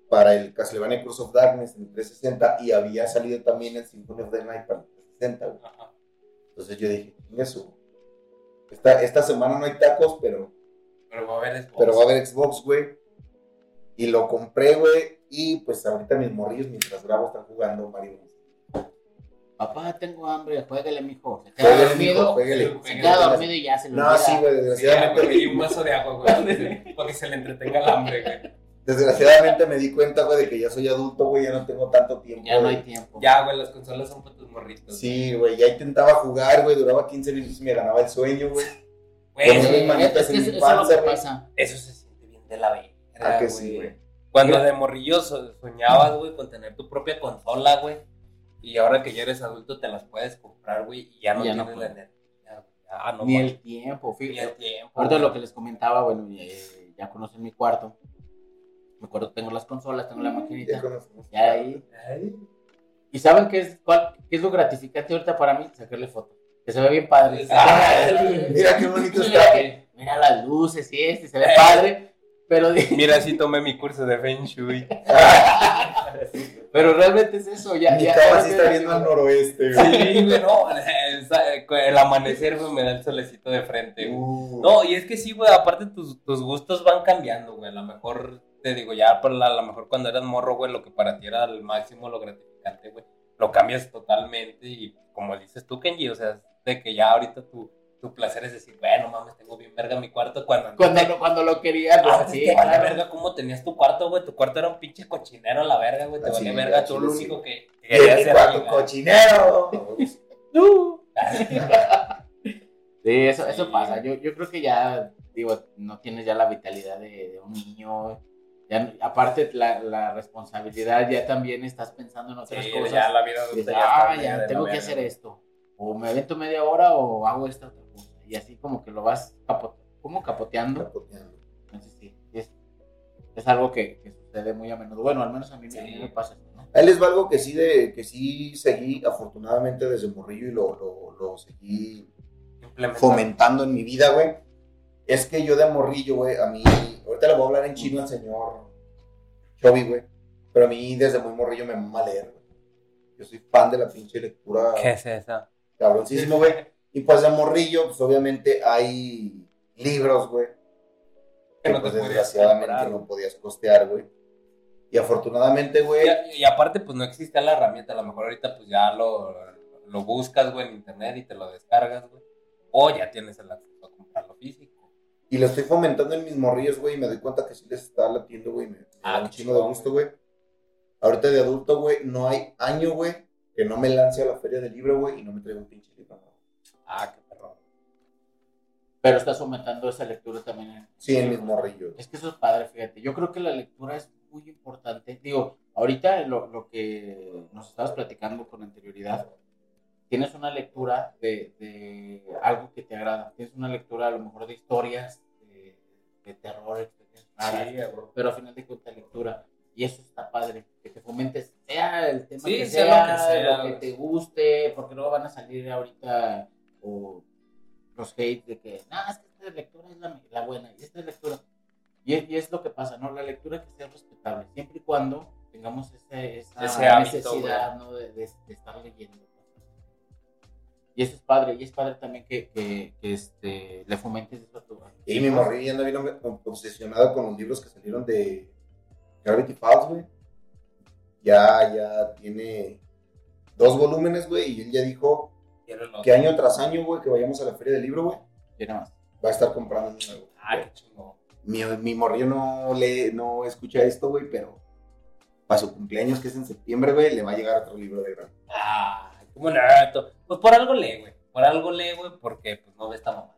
para el Castlevania Curse of Darkness en 360 y había salido también el Symphony of the Night para el 360, güey. Ajá. Entonces yo dije, eso. Esta, esta semana no hay tacos, pero Pero va a haber Xbox. pero va a haber Xbox, güey. Y lo compré, güey. Y pues ahorita mis morrillos, mientras grabo, están jugando Mario. Papá, tengo hambre. Juégale, mijo. Se queda dormido. Se queda dormido y ya se lo No, sí, güey, Sí, desgraciadamente, güey, y un vaso de agua, güey. <laughs> Para que se le entretenga el hambre, güey. desgraciadamente me di cuenta, güey, de que ya soy adulto, güey, ya no tengo tanto tiempo. Ya no hay tiempo. Ya, güey, las consolas son para tus morritos. Sí, güey, ya intentaba jugar, güey, duraba 15 minutos y me ganaba el sueño, güey. Güey, eso, manitas es que en eso mi eso es lo panza, que pasa. eso se siente bien de la verga, Ah, que güey. sí, güey. Cuando de morrillo so- soñabas, güey, con tener tu propia consola, güey. Y ahora que ya eres adulto te las puedes comprar, güey, y ya no Ya no tienes la energía. güey. Ya no Ni el tiempo, Ni fíjate. el tiempo. Ahorita lo que les comentaba, bueno, eh, ya conocen mi cuarto. Me acuerdo que tengo las consolas, tengo la Ya maquinita. Ya ahí. ¿Y saben qué es, cuál- qué es lo gratificante ahorita para mí? Sacarle fotos. Que se ve bien padre. <laughs> Ah, <laughs> Mira qué bonito Mira, está. que- mira las luces y este, se ve padre. Pero, Mira, <laughs> sí tomé mi curso de Feng Shui. <laughs> pero realmente es eso. Ya, Mi ya, cama sí está viendo al noroeste, güey. Sí, güey, no. El, amanecer, güey, me da el solecito de frente, güey. Uh. No, y es que sí, güey, aparte tus, tus gustos van cambiando, güey. A lo mejor, te digo, ya a lo mejor cuando eras morro, güey, lo que para ti era el máximo, lo gratificante, güey, lo cambias totalmente y como dices tú, Kenji, o sea, de que ya ahorita tu, tu placer es decir, bueno, mames, tengo bien verga mi cuarto cuando... Cuando, lo- cuando lo querías, pues, Antes sí, te claro. verga cómo tenías tu cuarto, güey. Tu cuarto era un pinche cochinero la verga, güey. Te Ah, sí, valía verga. Tú lo sí. único que querías era cuarto cochinero. <laughs> <laughs> Sí, eso, eso pasa. Yo, yo creo que ya, digo, no tienes ya la vitalidad de, de un niño. Ya, aparte, la, la responsabilidad, ya también estás pensando en otras Sí, cosas. ya la vida dices, adulta ya está ah, ya de la tengo que hacer güey. esto. O me avento media hora o hago esta otra cosa. Y así como que lo vas capo- como capoteando. Capoteando. Entonces sí, es, es algo que, que sucede muy a menudo. Bueno, al menos a mí, me- a mí Sí. me pasa esto, ¿no? Les va algo que sí, de, que sí seguí, afortunadamente, desde morrillo y lo, lo, lo seguí fomentando en mi vida, güey. Es que yo de morrillo, güey, a mí, ahorita le voy a hablar en chino al señor Chovy, güey. Pero a mí desde muy morrillo me mama leer, güey. Yo soy fan de la pinche lectura ¿Qué es esa? Cabroncísimo, güey. Y pues de morrillo, pues obviamente hay libros, güey. Que Que no pues desgraciadamente comprar, no podías costear, güey. Y afortunadamente, güey. Y, y aparte, pues no existe la herramienta. A lo mejor ahorita, pues ya lo, lo buscas, güey, en internet y te lo descargas, güey. O ya tienes el acceso a comprarlo físico. Y lo estoy fomentando en mis morrillos, güey, y me doy cuenta que sí les está latiendo, güey. Me, me Ah, da un chingo de gusto, güey. Ahorita de adulto, güey, no hay año, güey, que no me lance a la feria del libro, güey, y no me traiga un pinche libro. Ah, qué perro. Pero estás fomentando esa lectura también. en- Sí, en mis morrillos. Es que eso es padre, fíjate. Yo creo que la lectura es muy importante. Digo, ahorita lo, lo que nos estabas platicando con anterioridad, tienes una lectura de, de algo que te agrada. Tienes una lectura a lo mejor de historias, de, de terror, Sí, pero al final de cuentas lectura. Y eso está padre, que te fomentes, sea el tema Sí, que sea sea, lo que sea, lo que te guste, porque luego van a salir ahorita o los hates de que, no, es que esta lectura es la, la buena, y esta es lectura. Y es, y es lo que pasa, ¿no? La lectura que sea respetable, siempre y cuando tengamos ese, esa Ese hábito, necesidad, ¿no? De, de- de estar leyendo. Y eso es padre, y es padre también que, que, que, este, le fomentes eso a tu Y mi morrillo ya anda bien obsesionado con los libros que salieron de Gravity Falls, güey. Ya, ya tiene dos volúmenes, güey, y él ya dijo que año tras año, güey, que vayamos a la feria del libro, güey, va a estar comprando un nuevo. Ah, qué chingón. Mi, mi morrillo no, le, no escucha esto, güey, pero para su cumpleaños, que es en septiembre, güey, le va a llegar otro libro de gran. Ah, cómo nato. Pues por algo lee, güey. Por algo lee, güey, porque pues no ve esta mamá.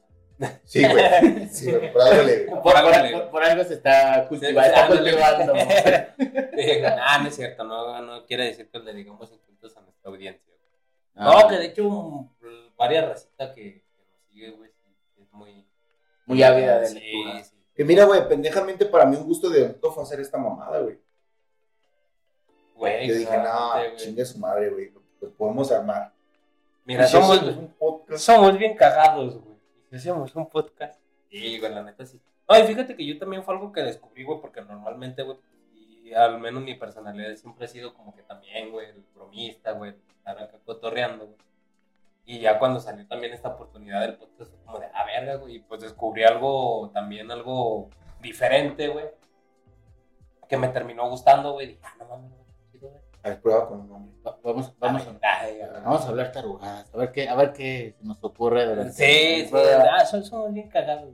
Sí, güey. Sí, güey, por algo le- Por, Por algo por- le- por- por algo se está cultivando. Está. Sí, <laughs> ah, no es cierto, no, no quiere decir que le digamos incultos a nuestra audiencia. Ah, No, que de hecho, mm, varias racitas que, que nos sigue, güey, es muy. Muy ávida de Sí, lectura. sí. Que mira, güey, pendejamente para mí un gusto de adulto fue hacer esta mamada, güey. Güey, Yo dije, no, güey. chingue su madre, güey, lo, lo podemos armar. Mira, somos, somos bien cagados, güey. Hacemos un podcast. Sí, güey, la neta sí. No, y fíjate que yo también fue algo que descubrí, güey, porque normalmente, güey, y al menos mi personalidad siempre ha sido como que también, güey, el bromista, güey, estar acá cotorreando, güey. Y ya cuando salió también esta oportunidad del podcast, fue como de, ah, verga, güey, pues descubrí algo, también algo diferente, güey, que me terminó gustando, güey. Dije, ah, no mames. A ver, prueba con un nombre. Va- Vamos, vamos, a, Ay, ay, vamos a hablar tarugadas. A ver qué, a ver qué se nos ocurre durante Sí, el sí, ah, son- somos bien cagados.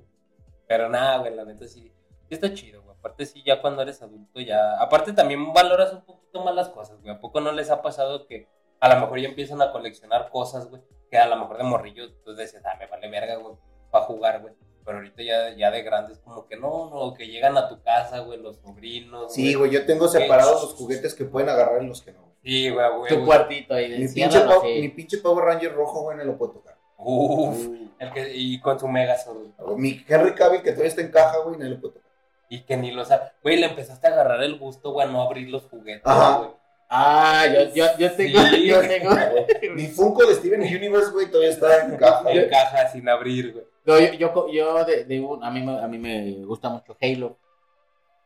Pero nada, güey, la neta sí. sí está chido, güey. Aparte, sí, ya cuando eres adulto, ya. Aparte, también valoras un poquito más las cosas, güey. ¿A poco no les ha pasado que a lo mejor ya empiezan a coleccionar cosas, güey? Que a lo mejor de morrillo, tú decías, ah, me vale verga, güey, para jugar, güey. Pero ahorita ya, ya de grandes, como que no, no, que llegan a tu casa, güey, los sobrinos. Sí, güey, yo tengo separados los juguetes que pueden agarrar y los que no. Sí, güey, güey. Tu güey. cuartito ahí. Mi de pinche, así. mi pinche Power Ranger rojo, güey, no lo puedo tocar. Uf. El que, y con su Megazord. Mi Henry Cavill, que todavía está en caja, güey, no lo puedo tocar. Y que ni lo sabe. Güey, le empezaste a agarrar el gusto, güey, a no abrir los juguetes, Ajá. güey. Ah, yo, yo, yo tengo, Sí. yo tengo. Mi Funko de Steven Universe, güey, todavía está en caja. En caja sin abrir, güey. No, yo, yo, yo de, de un, a, mí, me- a mí me gusta mucho Halo.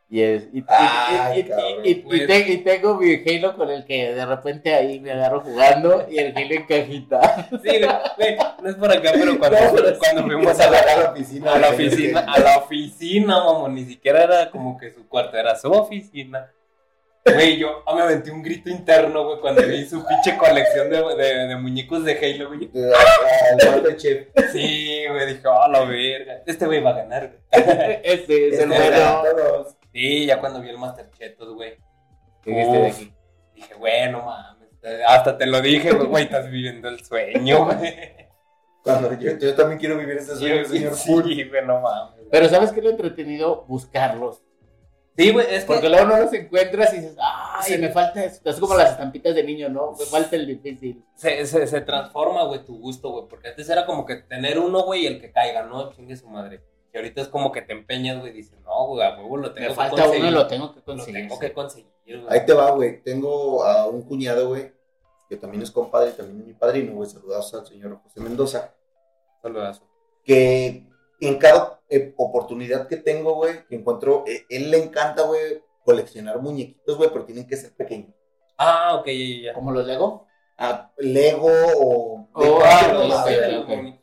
Y, es, y, y- Ay, y- y- cabrón. y- y- y te- y tengo mi Halo con el que de repente ahí me agarro jugando y el Halo en cajita. Sí, güey, no es por acá, pero <laughs> cuando, No, pero cuando fuimos a la, a la, oficina. a la oficina, a la oficina, mamón, ni siquiera era como que su cuarto, era su oficina. Güey, yo ah, me aventé un grito interno, güey, cuando vi su pinche colección de, de, de muñecos de Halo, güey. Master Chief. Sí, güey, dije, oh, la verga. Este güey va a ganar, güey. Este es el Este era bueno. todos. Sí, ya cuando vi el Master Chetos, güey. ¿Qué viste de Uf. aquí? Dije, bueno, mames. Hasta te lo dije, güey, güey, estás viviendo el sueño, güey. Cuando yo, yo también quiero vivir ese sueño, señor Full. Sí, güey, no mames. Pero ¿sabes qué es lo entretenido? Buscarlos. Sí, güey, es que. Porque luego no los encuentras y dices, ay, Sí. me falta esto. Es como las estampitas de niño, ¿no? Me falta el difícil. se, se, se transforma, güey, tu gusto, güey. Porque antes era como que tener uno, güey, y el que caiga, ¿no? Chingue su madre. Y ahorita es como que te empeñas, güey, y dices, no, güey, a huevo lo tengo Me que falta conseguir. uno y lo tengo que Lo conseguir. tengo que conseguir, güey. Ahí te va, güey. Tengo a un cuñado, güey, que también es compadre y también es mi padrino, güey. Saludados al señor José Mendoza. Saludazo. Que en cada eh, oportunidad que tengo, güey, que encuentro, eh, él le encanta, güey, coleccionar muñequitos, güey, pero tienen que ser pequeños. Ah, ok, ya, ya. ¿Cómo los Lego? Ah, Lego o... de Oh, ah, ok.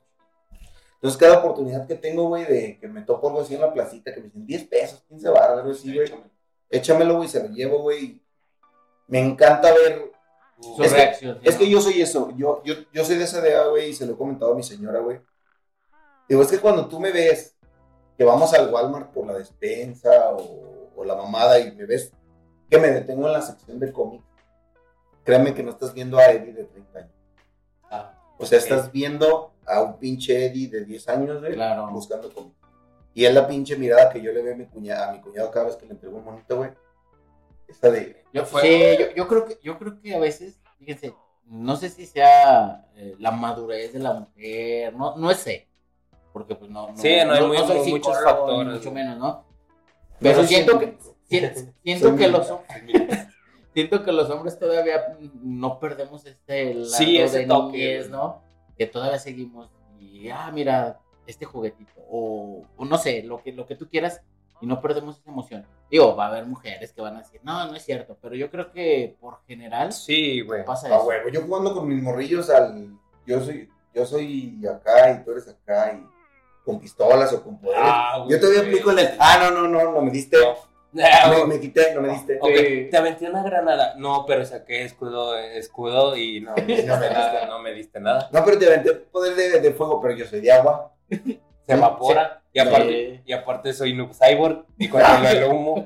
Entonces, cada oportunidad que tengo, güey, de que me topo algo así en la placita, que me dicen 10 pesos, 15 baros, algo así, güey, échamelo, güey, se lo llevo, güey. Me encanta ver. Su Es que- reacción. ¿sí, Es no? que yo soy eso, yo, yo, yo soy de esa idea, güey, y se lo he comentado a mi señora, güey. Digo, es que cuando tú me ves que vamos al Walmart por la despensa o, o la mamada y me ves que me detengo en la sección de cómics, créeme que no estás viendo a Eddie de 30 años. Ah, O sea, estás viendo a un pinche Eddie de 10 años, güey, Claro. buscando cómics. Y es la pinche mirada que yo le veo a mi cuñado, a mi cuñado cada vez que le entrego un monito, güey. Esta de, Yo, Fue- sí, yo, yo creo que, yo creo que a veces, fíjense, no sé si sea eh, la madurez de la mujer, no, no sé, porque pues no, no, Sí, no hay muy- soy muchos factores. mucho menos, ¿no? No Pero soy siento que, <laughs> siento Soy que los, militar. hom- <laughs> siento que los hombres todavía no perdemos este lado Sí, ese de toque, niñez. ¿no? Que todavía seguimos y, ah, mira, este juguetito, o, o no sé, lo que, lo que tú quieras, y no perdemos esa emoción. Digo, va a haber mujeres que van a decir, no, no es cierto, pero yo creo que por general Sí, güey. pasa Ah, eso. huevo, yo jugando con mis morrillos al. Yo soy, yo soy acá y tú eres acá y con pistolas o con poderes. Ah, güey, yo todavía aplico el. Ah, no, no, no, no me diste. Ah, Me, me quité, no me diste. Ok, Sí. te aventé una granada. No, pero saqué escudo, escudo y no <laughs> me diste No me nada. No me diste nada. No, pero te aventé poder de, de fuego, pero yo soy de agua. Se evapora. Y aparte, Sí. y aparte soy noob cyborg y controlo el <laughs> humo.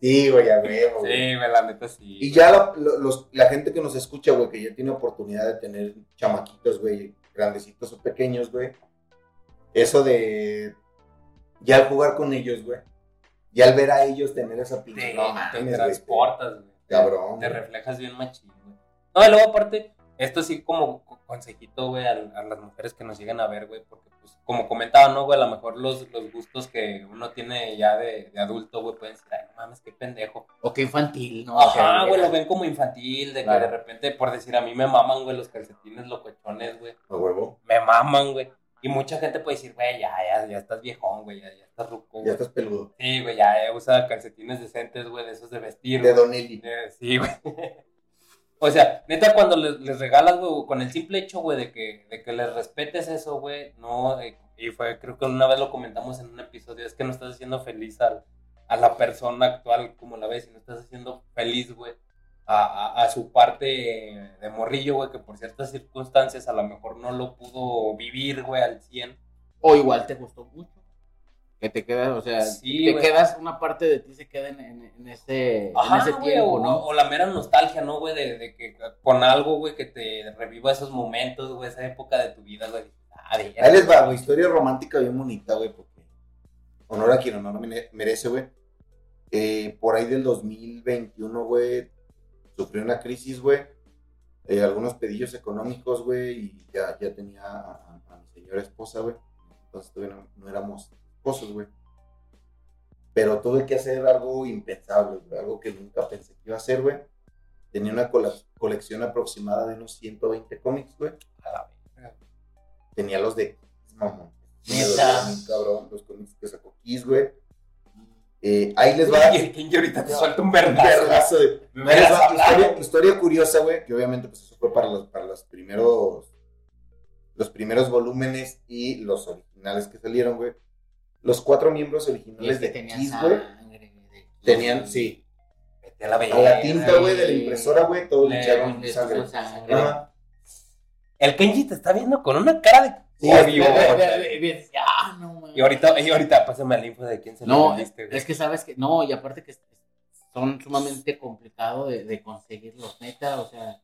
Sí, güey, a huevo. Sí, me la neta sí. Y ya la, lo- los- la gente que nos escucha, güey, que ya tiene oportunidad de tener chamaquitos, güey, grandecitos o pequeños, güey. Eso de. Ya al jugar con ellos, güey. Ya al ver a ellos tener esa pinche. No te transportas, güey. Cabrón. Te reflejas bien machín, güey. No, y luego aparte, esto sí como co- consejito, güey, a, a las mujeres que nos lleguen a ver, güey, porque pues, como comentaba, ¿no, güey? A lo mejor los, los gustos que uno tiene ya de, de adulto, güey, pueden ser, ay, no mames, qué pendejo. O qué infantil, ¿no? O sea, Ajá, güey, lo ven como infantil, de que de repente, por decir, a mí me maman, güey, los calcetines locochones, güey. A huevo. Me maman, güey. Y mucha gente puede decir, güey, ya, ya, ya estás viejón, güey, ya, ya estás ruco, Ya güey. estás peludo. Sí, güey, ya, ya usa calcetines decentes, güey, de esos de vestir, De. Don Eli. Sí, güey. <laughs> O sea, neta, cuando les, les regalas, güey, con el simple hecho, güey, de que, de que les respetes eso, güey, no, eh, y fue, creo que una vez lo comentamos en un episodio, es que no estás haciendo feliz al- a la persona actual como la ves, y no estás haciendo feliz, güey, a, a- a su parte de morrillo, güey, que por ciertas circunstancias a lo mejor no lo pudo vivir, güey, al 100. O igual te gustó mucho. Que te quedas, o sea, Sí, te quedas, una parte de ti se queda en, en- en ese, en ese tiempo, o, ¿no? o la mera nostalgia, ¿no, güey? De, de que con algo, güey, que te reviva esos momentos, güey, esa época de tu vida, güey. Ah, Ahí les va, güey. Historia romántica bien bonita, güey, porque honor a quien honor mere- merece, güey. Eh, por ahí del 2021, güey, sufrí una crisis, güey. Eh, algunos pedillos económicos, güey, y ya, ya tenía a, a- a mi señora esposa, güey. Entonces todavía no, no éramos esposos, güey. Pero tuve que hacer algo impensable, güey, algo que nunca pensé que iba a hacer, güey. Tenía una colección aproximada de unos 120 cómics, güey. Tenía los de mamón. Cabrón, los cómics que sacó Kiss, güey. Eh, ahí les va. Kenji ahorita te suelta un vergazo. Historia, historia curiosa, güey, que obviamente pues eso fue para los, para los primeros los primeros volúmenes y los originales que salieron, güey. Los cuatro miembros originales de Kiss, güey. Tenían, sí. A la A la tinta, güey, de la impresora, güey, todo le echaron le sangre. El Kenji te está viendo con una cara de Sí, Ah, <laughs> no, man. Y ahorita, y ahorita pásame el info de quién se lo No, vendiste, güey. es que sabes que, no, y aparte que son sumamente complicados de, de conseguirlos, neta, o sea,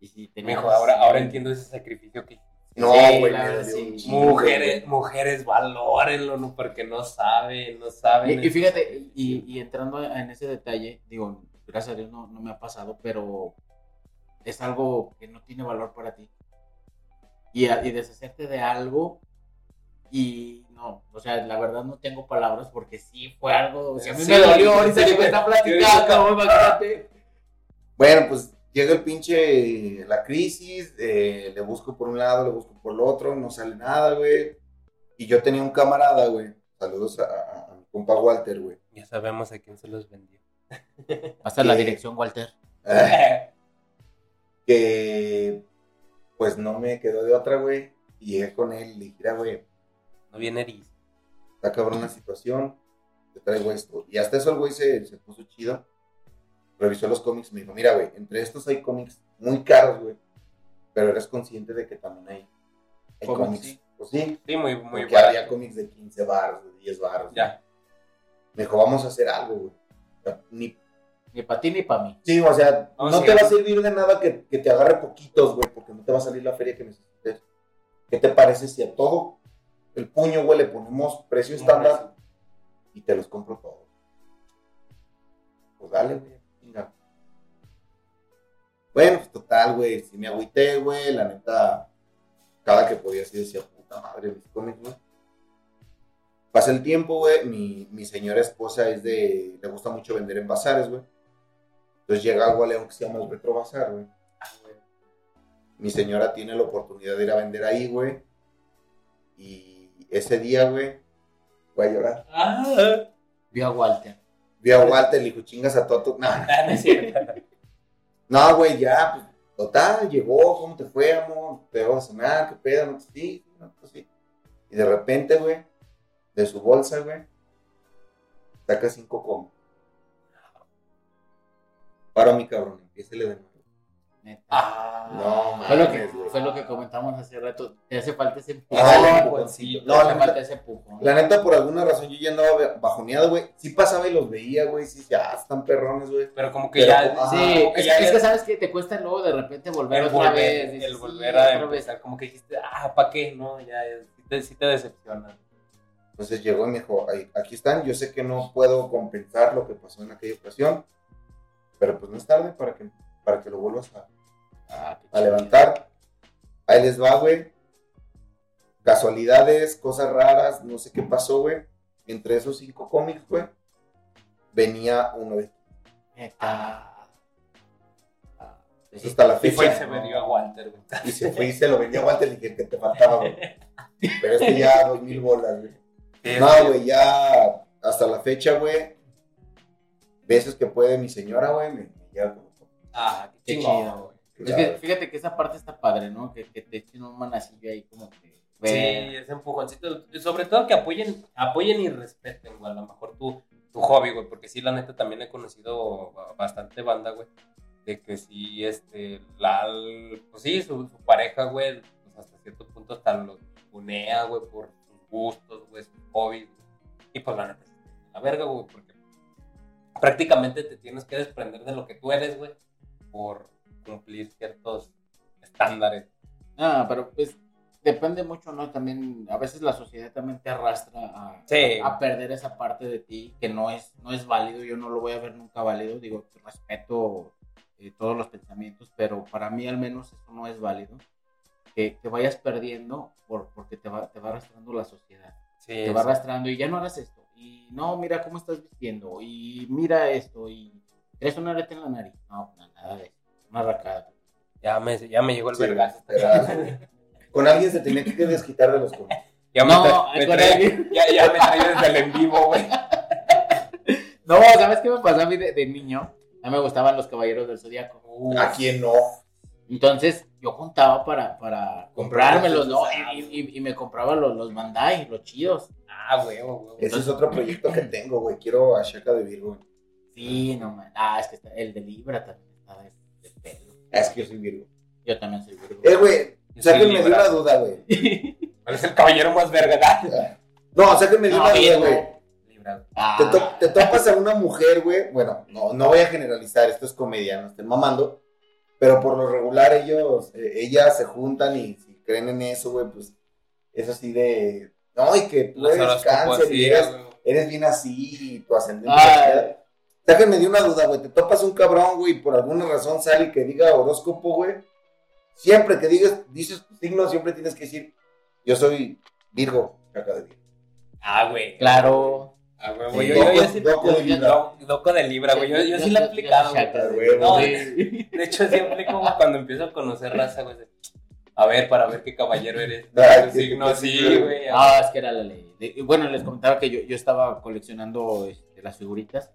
y si tenías- Mijo, ahora, ahora entiendo ese sacrificio que No, Sí, güey, sí. Mujeres, güey. mujeres, valórenlo, ¿no? Porque no saben, no saben. Y, y fíjate, y, y entrando en ese detalle, digo, gracias a Dios no, no me ha pasado, pero es algo que no tiene valor para ti. Y, y deshacerte de algo, y no, o sea, la verdad no tengo palabras porque sí fue algo, o sea, a mí Sí, me dolió ahorita sí, que me está platicando, imagínate. Bueno, pues llega el pinche, la crisis, eh, le busco por un lado, le busco por el otro, no sale nada, güey. Y yo tenía un camarada, güey. Saludos a, a- a mi compa Walter, güey. Ya sabemos a quién se los vendió. Hasta la dirección, Walter. Ah, que pues no me quedó de otra, güey. Y llegué con él y le dije, "Mira, güey, no viene erizo. está cabrón la situación, te traigo esto. Y hasta eso el güey se, se puso chido. Revisó los cómics y me dijo, mira, güey, entre estos hay cómics muy caros, güey. Pero eres consciente de que también hay, hay Cómics, cómics. sí. Pues sí, Sí, muy, muy porque barato. había cómics de 15 baros, de 10 baros. Ya. Me dijo, vamos a hacer algo, güey. O sea, Ni, Ni para ti ni para mí. sí, o sea, Vamos no te va a servir de nada que, que te agarre poquitos, güey, porque no te va a salir la feria que necesites. ¿Qué te parece si a todo el puño, güey, le ponemos precio estándar y te los compro todos? Pues dale, güey. Bueno, pues total, güey, si me agüité, güey, la neta, cada que podía así decía, puta madre, mis cómics, güey. Pasa el tiempo, güey, mi, mi señora esposa es de, le gusta mucho vender en bazares, güey. Entonces llega algo a León que se llama el Retro Bazar, güey. Mi señora tiene la oportunidad de ir a vender ahí, güey. Y ese día, güey, voy a llorar. Ah, Vio a Walter. Vi a Walter, le dijo, chingas a todo. No, no es cierto. <laughs> no, güey, ya, pues, total, llegó, ¿cómo te fue, amor? ¿Te vas a cenar? ¿Qué pedo? No, sí, no, pues sí. Y de repente, güey, de su bolsa, güey, saca cinco comas. Para mi cabrón, empiécele de nuevo. Neta. Ah, No, Fue lo, que, fue lo que comentamos hace rato. Te hace falta ese empujón. Ah, No, pues, No, hace neta, falta ese empujón. La neta, por alguna razón, yo ya andaba bajoneado, güey. Sí pasaba y los veía, güey. Sí, ya están perrones, güey. Pero como que Pero, ya. ah, Sí, como que es, ya es es- que sabes que te cuesta luego de repente volver el otra volver, vez. dices, el sí, volver a otra vez. empezar, como que dijiste, ah, ¿para qué? No, ya es, sí te, sí te decepciona. Entonces llegó y me dijo, "Ay, aquí están. Yo sé que no puedo compensar lo que pasó en aquella ocasión. Pero pues no es tarde para que, para que lo vuelvas a, Ah, a levantar. Ahí les va, güey. Casualidades, cosas raras, no sé qué pasó, güey. Entre esos cinco cómics, güey, venía uno de Neta. Ah, Eso hasta la Y fue y fecha. se vendió a Walter, güey. Y se fue y se lo vendió a Walter y dije que te faltaba, güey. <laughs> Pero este ya dos mil bolas, güey. No, güey, ya hasta la fecha, güey. Veces que puede mi señora, güey, me, me lleva como. Ah, qué chido, güey. Es que fíjate que esa parte está padre, ¿no? Que, que te echen un manacillo ahí como que. Sí, ese empujoncito. Sobre todo que apoyen, apoyen y respeten, güey. A lo mejor tu, tu hobby, güey. Porque sí, la neta, también he conocido bastante banda, güey. De que sí, este, la, pues sí, su, su pareja, güey, pues hasta cierto punto hasta los unea, güey, por sus gustos, güey, sus hobbies. güey. Y pues la neta, la verga, güey, porque prácticamente te tienes que desprender de lo que tú eres, güey, por cumplir ciertos estándares. Ah, pero pues depende mucho, ¿no? También, a veces la sociedad también te arrastra a, Sí. a perder esa parte de ti que no es, no es válido. Yo no lo voy a ver nunca válido. Digo, respeto eh, todos los pensamientos, pero para mí al menos eso no es válido. Que, que vayas perdiendo por, porque te va, te va arrastrando la sociedad. Sí, te va arrastrando y ya no hagas esto. Y no, mira cómo estás vistiendo. Y mira esto. Y traes una arete en la nariz. No, no, nada de eso. Una racada. Ya me, ya me llegó el Sí, vergazo. <laughs> Con alguien se tenía que desquitar de los cómics. Ya No, me, tra- me con trae- alguien. ya, ya me trae desde el en vivo, güey. <laughs> No, ¿sabes qué me pasó a mí de, de niño? A mí me gustaban los caballeros del zodiaco. ¿A quién no? Entonces yo juntaba para, para comprármelos, ¿no? Y, y- y me compraba los, los Bandai, los chidos. Ah, güey, güey. Ese es otro proyecto que tengo, güey. Quiero a Shaka de Virgo. Sí, no man. Ah, es que está- el de Libra también estaba Es que yo soy Virgo. Yo también soy Virgo. Eh, güey, sáquenme de una duda, güey. ¿Cuál <laughs> es el caballero más verga? No, sáquenme de No, una duda, güey. Ah, Te, to- te topas a una mujer, güey. Bueno, no, no voy a generalizar, esto es comedia, no estén mamando. Pero por lo regular ellos, eh, ellas se juntan y si creen en eso, güey, pues es así de. No, y que tú eres cáncer y eres bien así y tu ascendente. Ah. Sáquenme de una duda, güey. Te topas un cabrón, güey, y por alguna razón sale y que diga horóscopo, güey. Siempre que digas, dices tu signo, siempre tienes que decir, yo soy Virgo, caca de Virgo. Ah, güey. Claro. Ah, güey, Sí. Yo, yo, yo loco- sí. loco de yo- Libra. lo- Loco de Libra, güey. Yo, yo sí lo he aplicado, güey. Güey. No. De hecho, sí aplico güey, cuando empiezo a conocer raza, güey. A ver, para ver qué caballero eres. <laughs> Ay, Tu qué- signo qué así, güey. Ah, es que era la ley. De- bueno, les comentaba que yo, yo estaba coleccionando este, las figuritas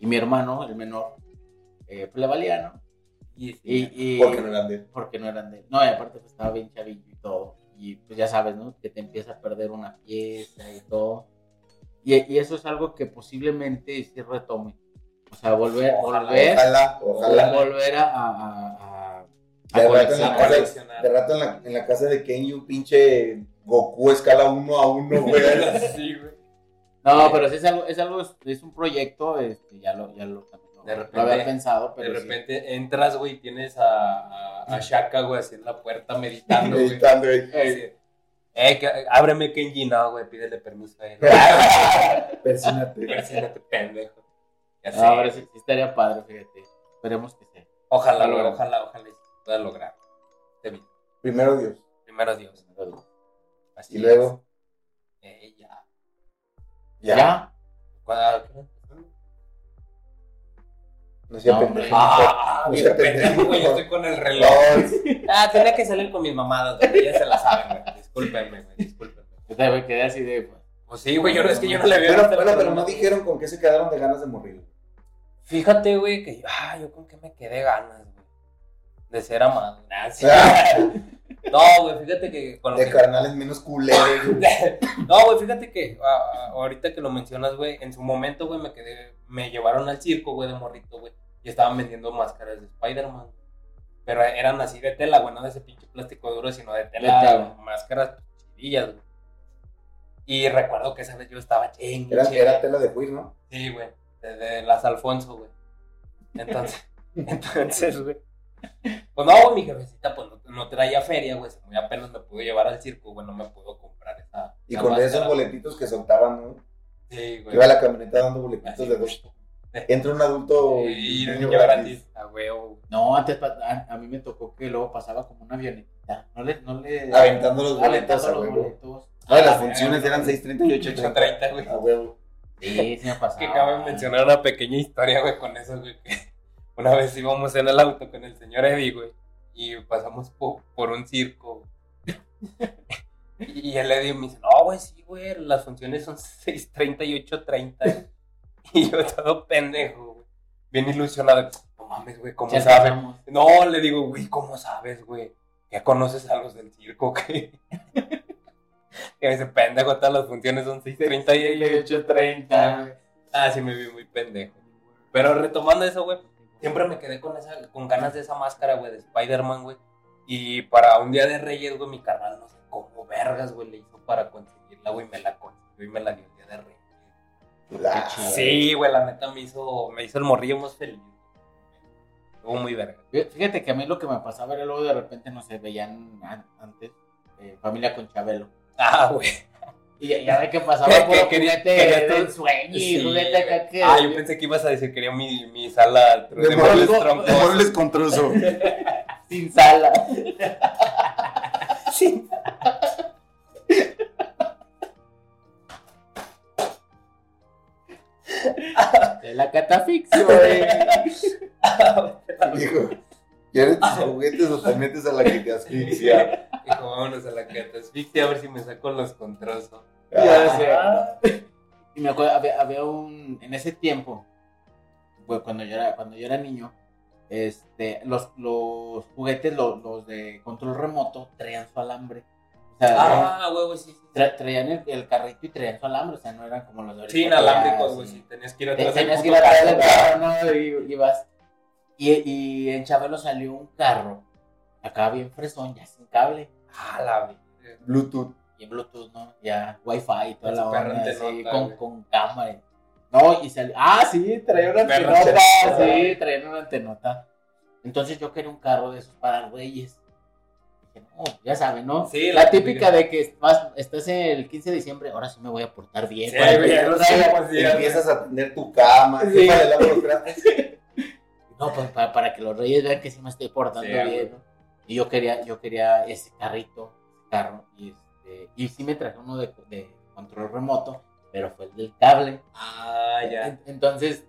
y mi hermano, el menor, eh, pues le valía, ¿no? Y, sí, Y, y- Porque no eran de él. porque no eran de él. No, y aparte pues estaba bien chavillo y todo. Y pues ya sabes, ¿no? Que te empieza a perder una pieza y todo. Y, y eso es algo que posiblemente sí retome. O sea, volver, Ojalá, volver, Ojalá, ojalá. volver a, a, a, a- a De rato, en la casa, de rato en la, en la casa de Kenji, un pinche Goku escala uno a uno, güey. <laughs> Sí, güey. No, pero sí es algo, es algo, es un proyecto, este, ya lo, ya lo, lo- De lo repente- había pensado, pero De sí. repente entras, güey, y tienes a, a, a Shaka, güey, así en la puerta meditando, güey. Meditando, güey. Así, Eh, que, ábreme Kenji, no, güey, pídele permiso a él. <laughs> Persínate. Persínate, pendejo. Ya sé. No, pero sí, sí estaría padre, fíjate. Esperemos que sea. Ojalá, Lo ojalá, ojalá se pueda lograr. Te vi. Primero Dios. Primero Dios. Así Y luego. Eh. Ya. ¿Ya? ¿Cuándo- No sea No, pendejo. Ah, No sea pendejo, güey, yo estoy con el reloj. <laughs> Ah, tenía que salir con mis mamadas, güey, ya se la saben, güey. Discúlpenme, güey, discúlpenme. Yo también quedé así de. pues, Pues sí, güey, yo no es que yo no le veo. Bueno, bueno, pero no dijeron con qué se quedaron de ganas de morir. Fíjate, güey, que ah, yo con qué me quedé ganas, güey. De ser amado. Nah, <laughs> sí. No, güey, fíjate que con lo De que- carnales menos culeros. <laughs> güey. No, güey, fíjate que ah, ah, ahorita que lo mencionas, güey, en su momento, güey, me quedé, me llevaron al circo, güey, de morrito, güey, y estaban vendiendo máscaras de Spider-Man. Pero eran así de tela, güey, no de ese pinche plástico duro, sino de tela, De tela. máscaras chidillas, güey. Y recuerdo que esa vez yo estaba chingue, Era, chingue. era tela de Queen, ¿no? Sí, güey, de, de las Alfonso, güey. Entonces, <laughs> entonces, güey. Pues no, güey, mi jefecita, pues no, no traía feria, güey, muy apenas me pudo llevar al circo, güey, no me pudo comprar esa. Y esa con máscara, esos güey. boletitos que soltaban, ¿no? Sí, güey. Iba la camioneta dando boletitos Así, de güey. dos. Entra un adulto Y un niño gratis. A huevo. No, antes a, a mí me tocó que luego pasaba como una avionetita. No le. No le Aventando los aventando boletos a los huevo. boletos. No, las Ah, funciones eran 6.38, 8.30, güey. A huevo. Sí, sí me pasaba. Que cabe mencionar una pequeña historia, güey, con eso, güey. que Una vez íbamos en el auto con el señor Eddie, güey. Y pasamos po- por un circo. <laughs> Y el Eddie me dice, no, güey, sí, güey, las funciones son 6.30 y 8.30. <laughs> Y yo todo pendejo, güey. Bien ilusionado. No mames, güey, ¿cómo sabes? No, le digo, güey, ¿cómo sabes, güey? ¿Ya conoces a los del circo, <laughs> qué? Y me dice, pendejo, todas las funciones son 6.30 y 8.30, güey. Ah, sí me vi muy pendejo. Pero retomando eso, güey, siempre me quedé con esa, con ganas de esa máscara, güey, de Spider-Man, güey. Y para un día de Reyes, güey, mi carnal, no sé cómo vergas, güey, le hizo para conseguirla, güey, me la consiguió y me la dio el día de Reyes. La- chido. Sí, güey, la neta me hizo, me hizo el morrillo más feliz. Estuvo muy verga. Fíjate que a mí lo que me pasaba era luego de repente, no sé, veían an- antes eh, Familia con Chabelo. Ah, güey. Y ya, ve que pasaba Que- por quería- juguete quería todo- sueño y juguete acá que... Ah, yo pensé que ibas a decir que quería mi, mi sala de, De troncosos. De muebles con trozo. <laughs> Sin sala. Sí. De la catafixio. Dijo, <laughs> ¿quieres tus juguetes o te metes a la que te asfixia? Dijo, vámonos a la catasfixia a ver si me saco los controzos. Ya sé. <laughs> Y me acuerdo, había, había un, en ese tiempo, pues cuando yo era, cuando yo era niño, este, los, los juguetes, los, los de control remoto, traían su alambre. O sea, Ah, güey, güey, sí. sí. tra- traían el, el carrito y traían su alambre, o sea, no eran como los de. Sí, inalámbricos, güey. sí. Tenías que ir atrás del Tenías que ir atrás del carro. Y ibas. Y, y en Chabelo salió un carro, acá bien fresón, ya sin cable. Ah, la verga. Bluetooth. Y en Bluetooth, ¿no? Ya, Wi-Fi y toda la onda, así, con, con cámara. No, y salió. Ah, sí, traía una Perra antenota. Sí, traía una antenota. Entonces yo quería un carro de esos para reyes. No, ya saben, ¿no? Sí, la la típica típica. de que vas, estás el 15 de diciembre, ahora sí me voy a portar bien. Sí, traigan. sé, Empiezas a atender tu cama. Sí. <laughs> No, pues para, para que los reyes vean que sí me estoy portando Sí, bien. ¿no? Y yo quería, yo quería ese carrito, ese carro, y este, y sí me traje uno de, de control remoto, pero fue el del cable. Ah, ya. En- Entonces,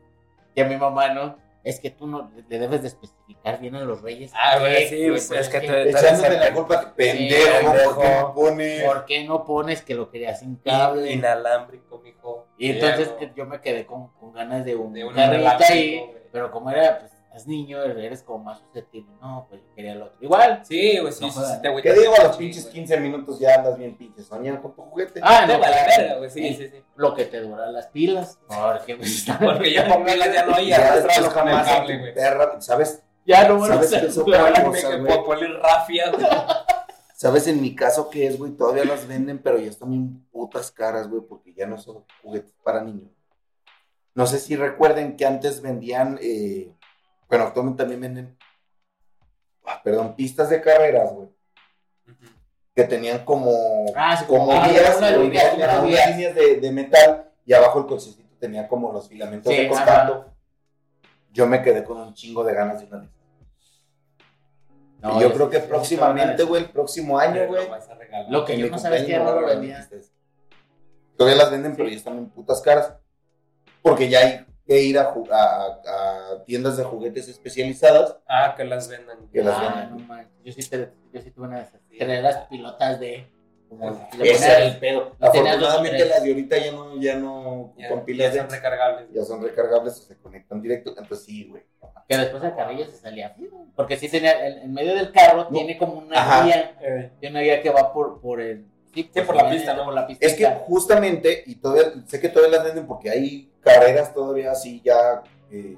ya mi mamá, ¿no? Es que tú no le debes de especificar bien a los reyes. Ah, güey, sí, güey, pues, es que tú- Echándole la culpa pendejo. pendejo. ¿por qué no pone? ¿Por qué no pones que lo querías sin cable? Inalámbrico, mijo. Y entonces Sí, que yo me quedé con, con ganas de un, De un carrito inalámbrico, ahí, güey. pero como era, pues, eres niño, eres como más susceptible. No, pues yo quería el otro. Igual. Sí, güey, sí, No sí, sí, te ¿Qué digo? A los pinches 15 minutos ya andas bien pinches soñando con tu juguete. Ah, no, vale claro. verga, güey, sí, Eh, sí, sí. Lo que te dura las pilas. Porque, pues, <laughs> Porque ya papelas ya no hay, ya con el cable, güey. perra, ¿sabes? ya no van a ¿Sabes ser es popoli rafia, güey. <laughs> ¿Sabes en mi caso qué es, güey? Todavía las venden, pero ya están bien putas caras, güey, porque ya no son juguetes para niños. No sé si recuerden que antes vendían, eh, bueno, actualmente también venden, ah, perdón, pistas de carreras, güey, que tenían como, Ah, sí, como ah, guías, una güey, línea, unas unas guías. líneas de, de metal y abajo el cochecito tenía como los filamentos Sí, de contacto. Yo me quedé con un chingo de ganas de una esas. No, y yo es- creo que próximamente, güey, el próximo año, güey, Lo que yo no sabía es que no lo regalaron Todavía las venden, pero ya están en putas caras. Porque ya hay que ir a, a- a tiendas de juguetes especializadas. Ah, que las vendan. Que las Ah, venden. no. Yo sí, te, yo sí tuve una de las pilotas de. Como Esa. le ponían el pedo. Afortunadamente las de ahorita ya no, ya no Ya, con ya pilas son de- recargables. ya son recargables o se conectan directo. Entonces sí, güey. Que después el carrillo se salía. Porque sí tenía. En, en medio del carro No. tiene como una Ajá. guía. Eh, Tiene una guía que va por, por el. Sí, por la pista, ¿no? Por la pista. Es que justamente, y todavía, sé que todavía las venden porque hay carreras todavía así ya eh,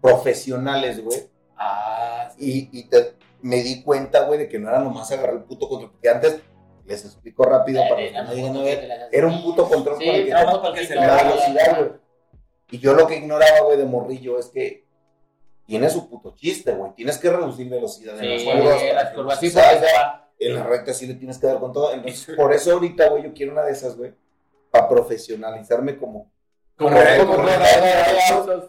profesionales, güey. Ah, sí. Y, y te- me di cuenta, güey, de que no era nomás agarrar el puto control. Porque antes, les explico rápido para los que no digan, era un puto control Sí, con el que se le da velocidad, güey. Y yo lo que ignoraba, güey, de morrillo es que tiene su puto chiste, güey. Tienes que reducir velocidad en Sí, las curvas. las curvas sí, se porque salga. se va. En la recta sí le tienes que dar con todo. Entonces, <laughs> por eso ahorita, güey, yo quiero una de esas, güey. Para profesionalizarme como Como,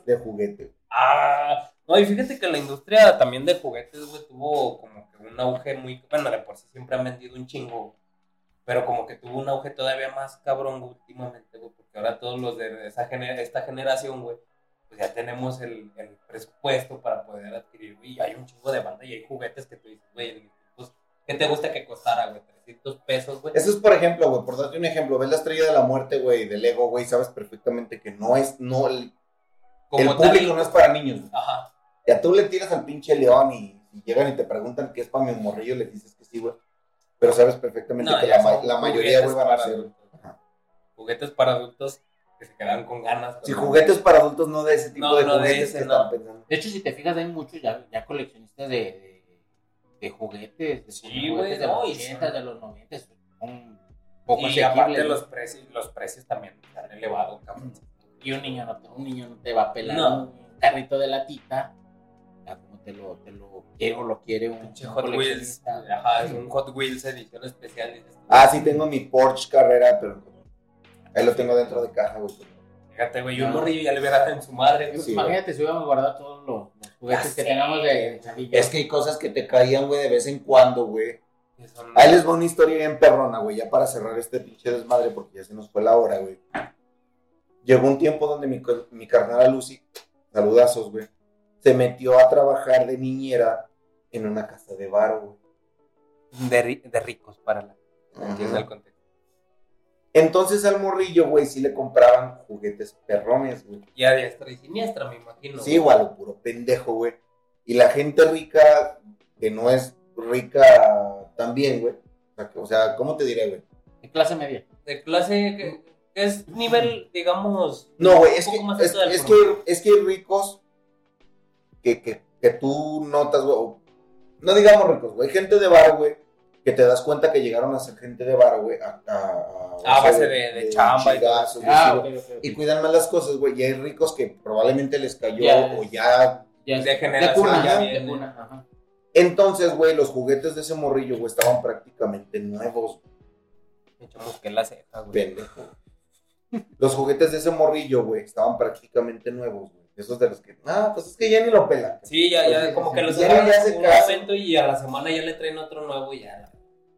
de juguete. Ah, no, y fíjate que la industria también de juguetes, güey, tuvo como que un auge muy. Bueno, de por sí siempre han vendido un chingo. Pero como que tuvo un auge todavía más cabrón últimamente, güey, porque ahora todos los de esa gener- esta generación, güey, pues ya tenemos el, el presupuesto para poder adquirir, güey, y hay un chingo de banda y hay juguetes que tú dices, güey, ¿qué te gusta que costara, güey? 300 pesos, güey. Eso es, por ejemplo, güey, por darte un ejemplo, ves la estrella de la muerte, güey, de Lego, güey, sabes perfectamente que no es, no, el, el tal- público no es para niños. güey. Ajá. Ya tú le tiras al pinche león y, y llegan y te preguntan qué es para mi morrillo, le dices que sí, güey. Pero sabes perfectamente No, que la, ma- la mayoría, güey, van a para ser. adultos. Ajá. Juguetes para adultos que se quedan con ganas. Si con- juguetes para adultos, no de ese tipo No, de no de juguetes ese, que no. están pensando. De hecho, si te fijas, hay muchos ya, ya coleccionistas de, de, de juguetes. De Sí, juguetes de no, los y 80, son- de los 90. Son un poco Y asequibles, aparte los precios, los precios también se han elevado, cabrón. Y un niño no te, un niño no te va a pelar No. un carrito de latita. Como te lo, te lo quiere o lo quiere un, Hot Wheels. coleccionista. Ajá, es un Hot Wheels edición especial. Ah, sí, tengo mi Porsche Carrera, pero ahí lo tengo dentro de caja, güey. Fíjate, güey, No. morrillo ya le hubiera dado en su madre. Sí, imagínate si hubiéramos guardado los, los juguetes Ya que sé. teníamos de chavillo. Es que hay cosas que te caían, güey, de vez en cuando, güey. Son- Ahí les va una historia bien perrona, güey, ya para cerrar este pinche desmadre, porque ya se nos fue la hora, güey. Llegó un tiempo donde mi, mi carnala Lucy, saludazos, güey, se metió a trabajar de niñera en una casa de bar, güey. de, ri- de ricos para la. Ajá. Entiende el contexto. Entonces al morrillo, güey, sí le compraban juguetes perrones, güey. Y a diestra y siniestra, me imagino. Sí, igual, lo puro pendejo, güey. Y la gente rica, que no es rica también, güey, O sea, ¿cómo te diré, güey? De clase media. De clase que que es nivel, digamos. No, güey, es que, es, es que, es que hay ricos que, que, que tú notas, güey. o- No digamos ricos, güey. Gente de bar, güey, que te das cuenta que llegaron a ser gente de bar, güey, a, a, A base de- de chamba y Ah, sí, ok, güey. ok, ok. Y cuidan más las cosas, güey. Y hay ricos que probablemente les cayó Ya. o ya. Ya, de generación cuna, ya de viene. cuna, ajá. Entonces, güey, los juguetes de ese morrillo, güey, estaban prácticamente nuevos, Echamos que la ceja, güey. pendejo. Los juguetes de ese morrillo, güey, estaban prácticamente nuevos, güey. Esos de los que, ah, pues es que ya ni lo pelan. Sí, ya, ya, Pues, como que los ya hace un momento y a la semana ya le traen otro nuevo y ya.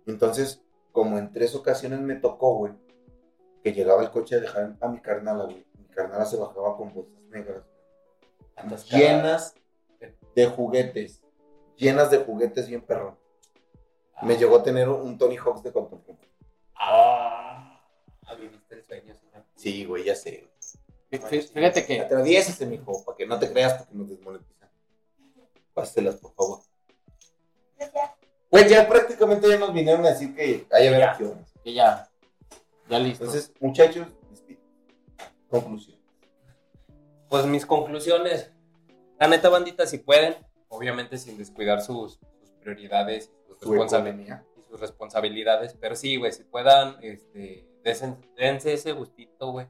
Entonces, como en tres ocasiones me tocó, güey, que llegaba el coche a dejar a mi carnala, güey. Mi carnala se bajaba con bolsas negras, Andas llenas de juguetes, llenas de juguetes bien perrón. Ah. Me llegó a tener un Tony Hawks de control. Ah, viviste el sueño, señor. Sí, güey, ya sé. Fí- fí- Fíjate Que que atraviésese, mijo, para que no te creas porque nos desmonetizan. Páselas, por favor. Pues ya prácticamente ya nos vinieron a decir que hay a ver Ya. acciones. que ya, ya listo. Entonces, muchachos, conclusión. Pues mis conclusiones. La neta, bandita, si pueden, obviamente sin descuidar sus, sus prioridades y sus, Su responsabil- economía. y sus responsabilidades. Pero sí, güey, si puedan, este, desen- dense ese gustito, güey.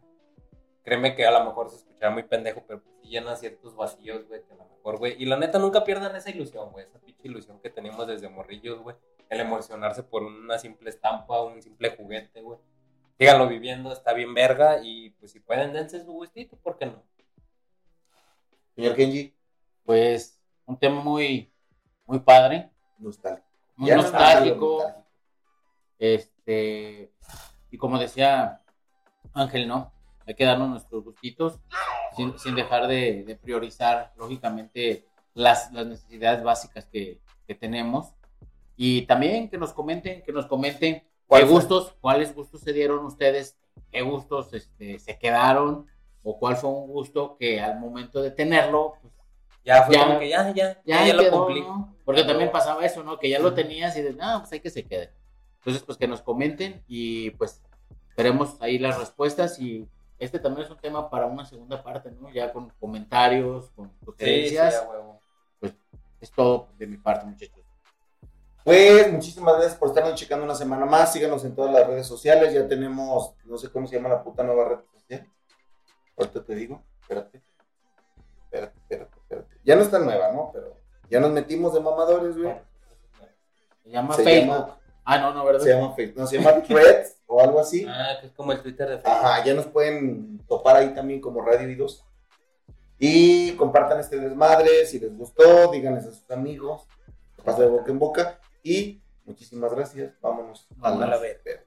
Créeme que a lo mejor se escuchará muy pendejo, pero pues sí llena ciertos vacíos, güey, que a lo mejor, güey. Y la neta, nunca pierdan esa ilusión, güey. Esa pinche ilusión que tenemos desde morrillos, güey. El emocionarse por una simple estampa, un simple juguete, güey. Síganlo viviendo, está bien verga. Y pues si pueden, dense su gustito, ¿por qué no? Señor Kenji, Pues un tema muy, muy padre, nostálgico. muy Ya nostálgico. Este, y como decía Ángel, ¿no? Hay que darnos nuestros gustitos sin, sin dejar de, de priorizar, lógicamente, las, las necesidades básicas que, que tenemos. Y también que nos comenten, que nos comenten qué gustos, cuáles gustos se dieron ustedes, qué gustos este, se quedaron, o cuál fue un gusto que al momento de tenerlo, pues, Ya fue Ya. como que ya, ya, ya, ya, lo cumplí. ¿no? Porque también pasaba eso, ¿no? Que ya lo tenías y de, no, pues hay que se quede. Entonces, pues que nos comenten y pues veremos ahí las respuestas y este también es un tema para una segunda parte, ¿no? Ya con comentarios, con Sí, sí, sugerencias. a huevo. es todo de mi parte, muchachos. Pues muchísimas gracias por estarnos checando una semana más. Síganos en todas las redes sociales. Ya tenemos, no sé cómo se llama la puta nueva red social. Ahorita te digo. Espérate. Espérate, espérate, espérate. Ya no está nueva, ¿no? Pero ya nos metimos de mamadores, güey. Se llama Se Facebook. llama, Ah, no, no, ¿verdad? se llama Facebook. No, se llama Threads <laughs> o algo así. Ah, que es como el Twitter de Facebook. Ajá, ya nos pueden topar ahí también como Radio Idos. Y compartan este desmadre. Si les gustó, díganles a sus amigos. Pase de boca en boca. Y muchísimas gracias. Vámonos Vámonos. a la verga.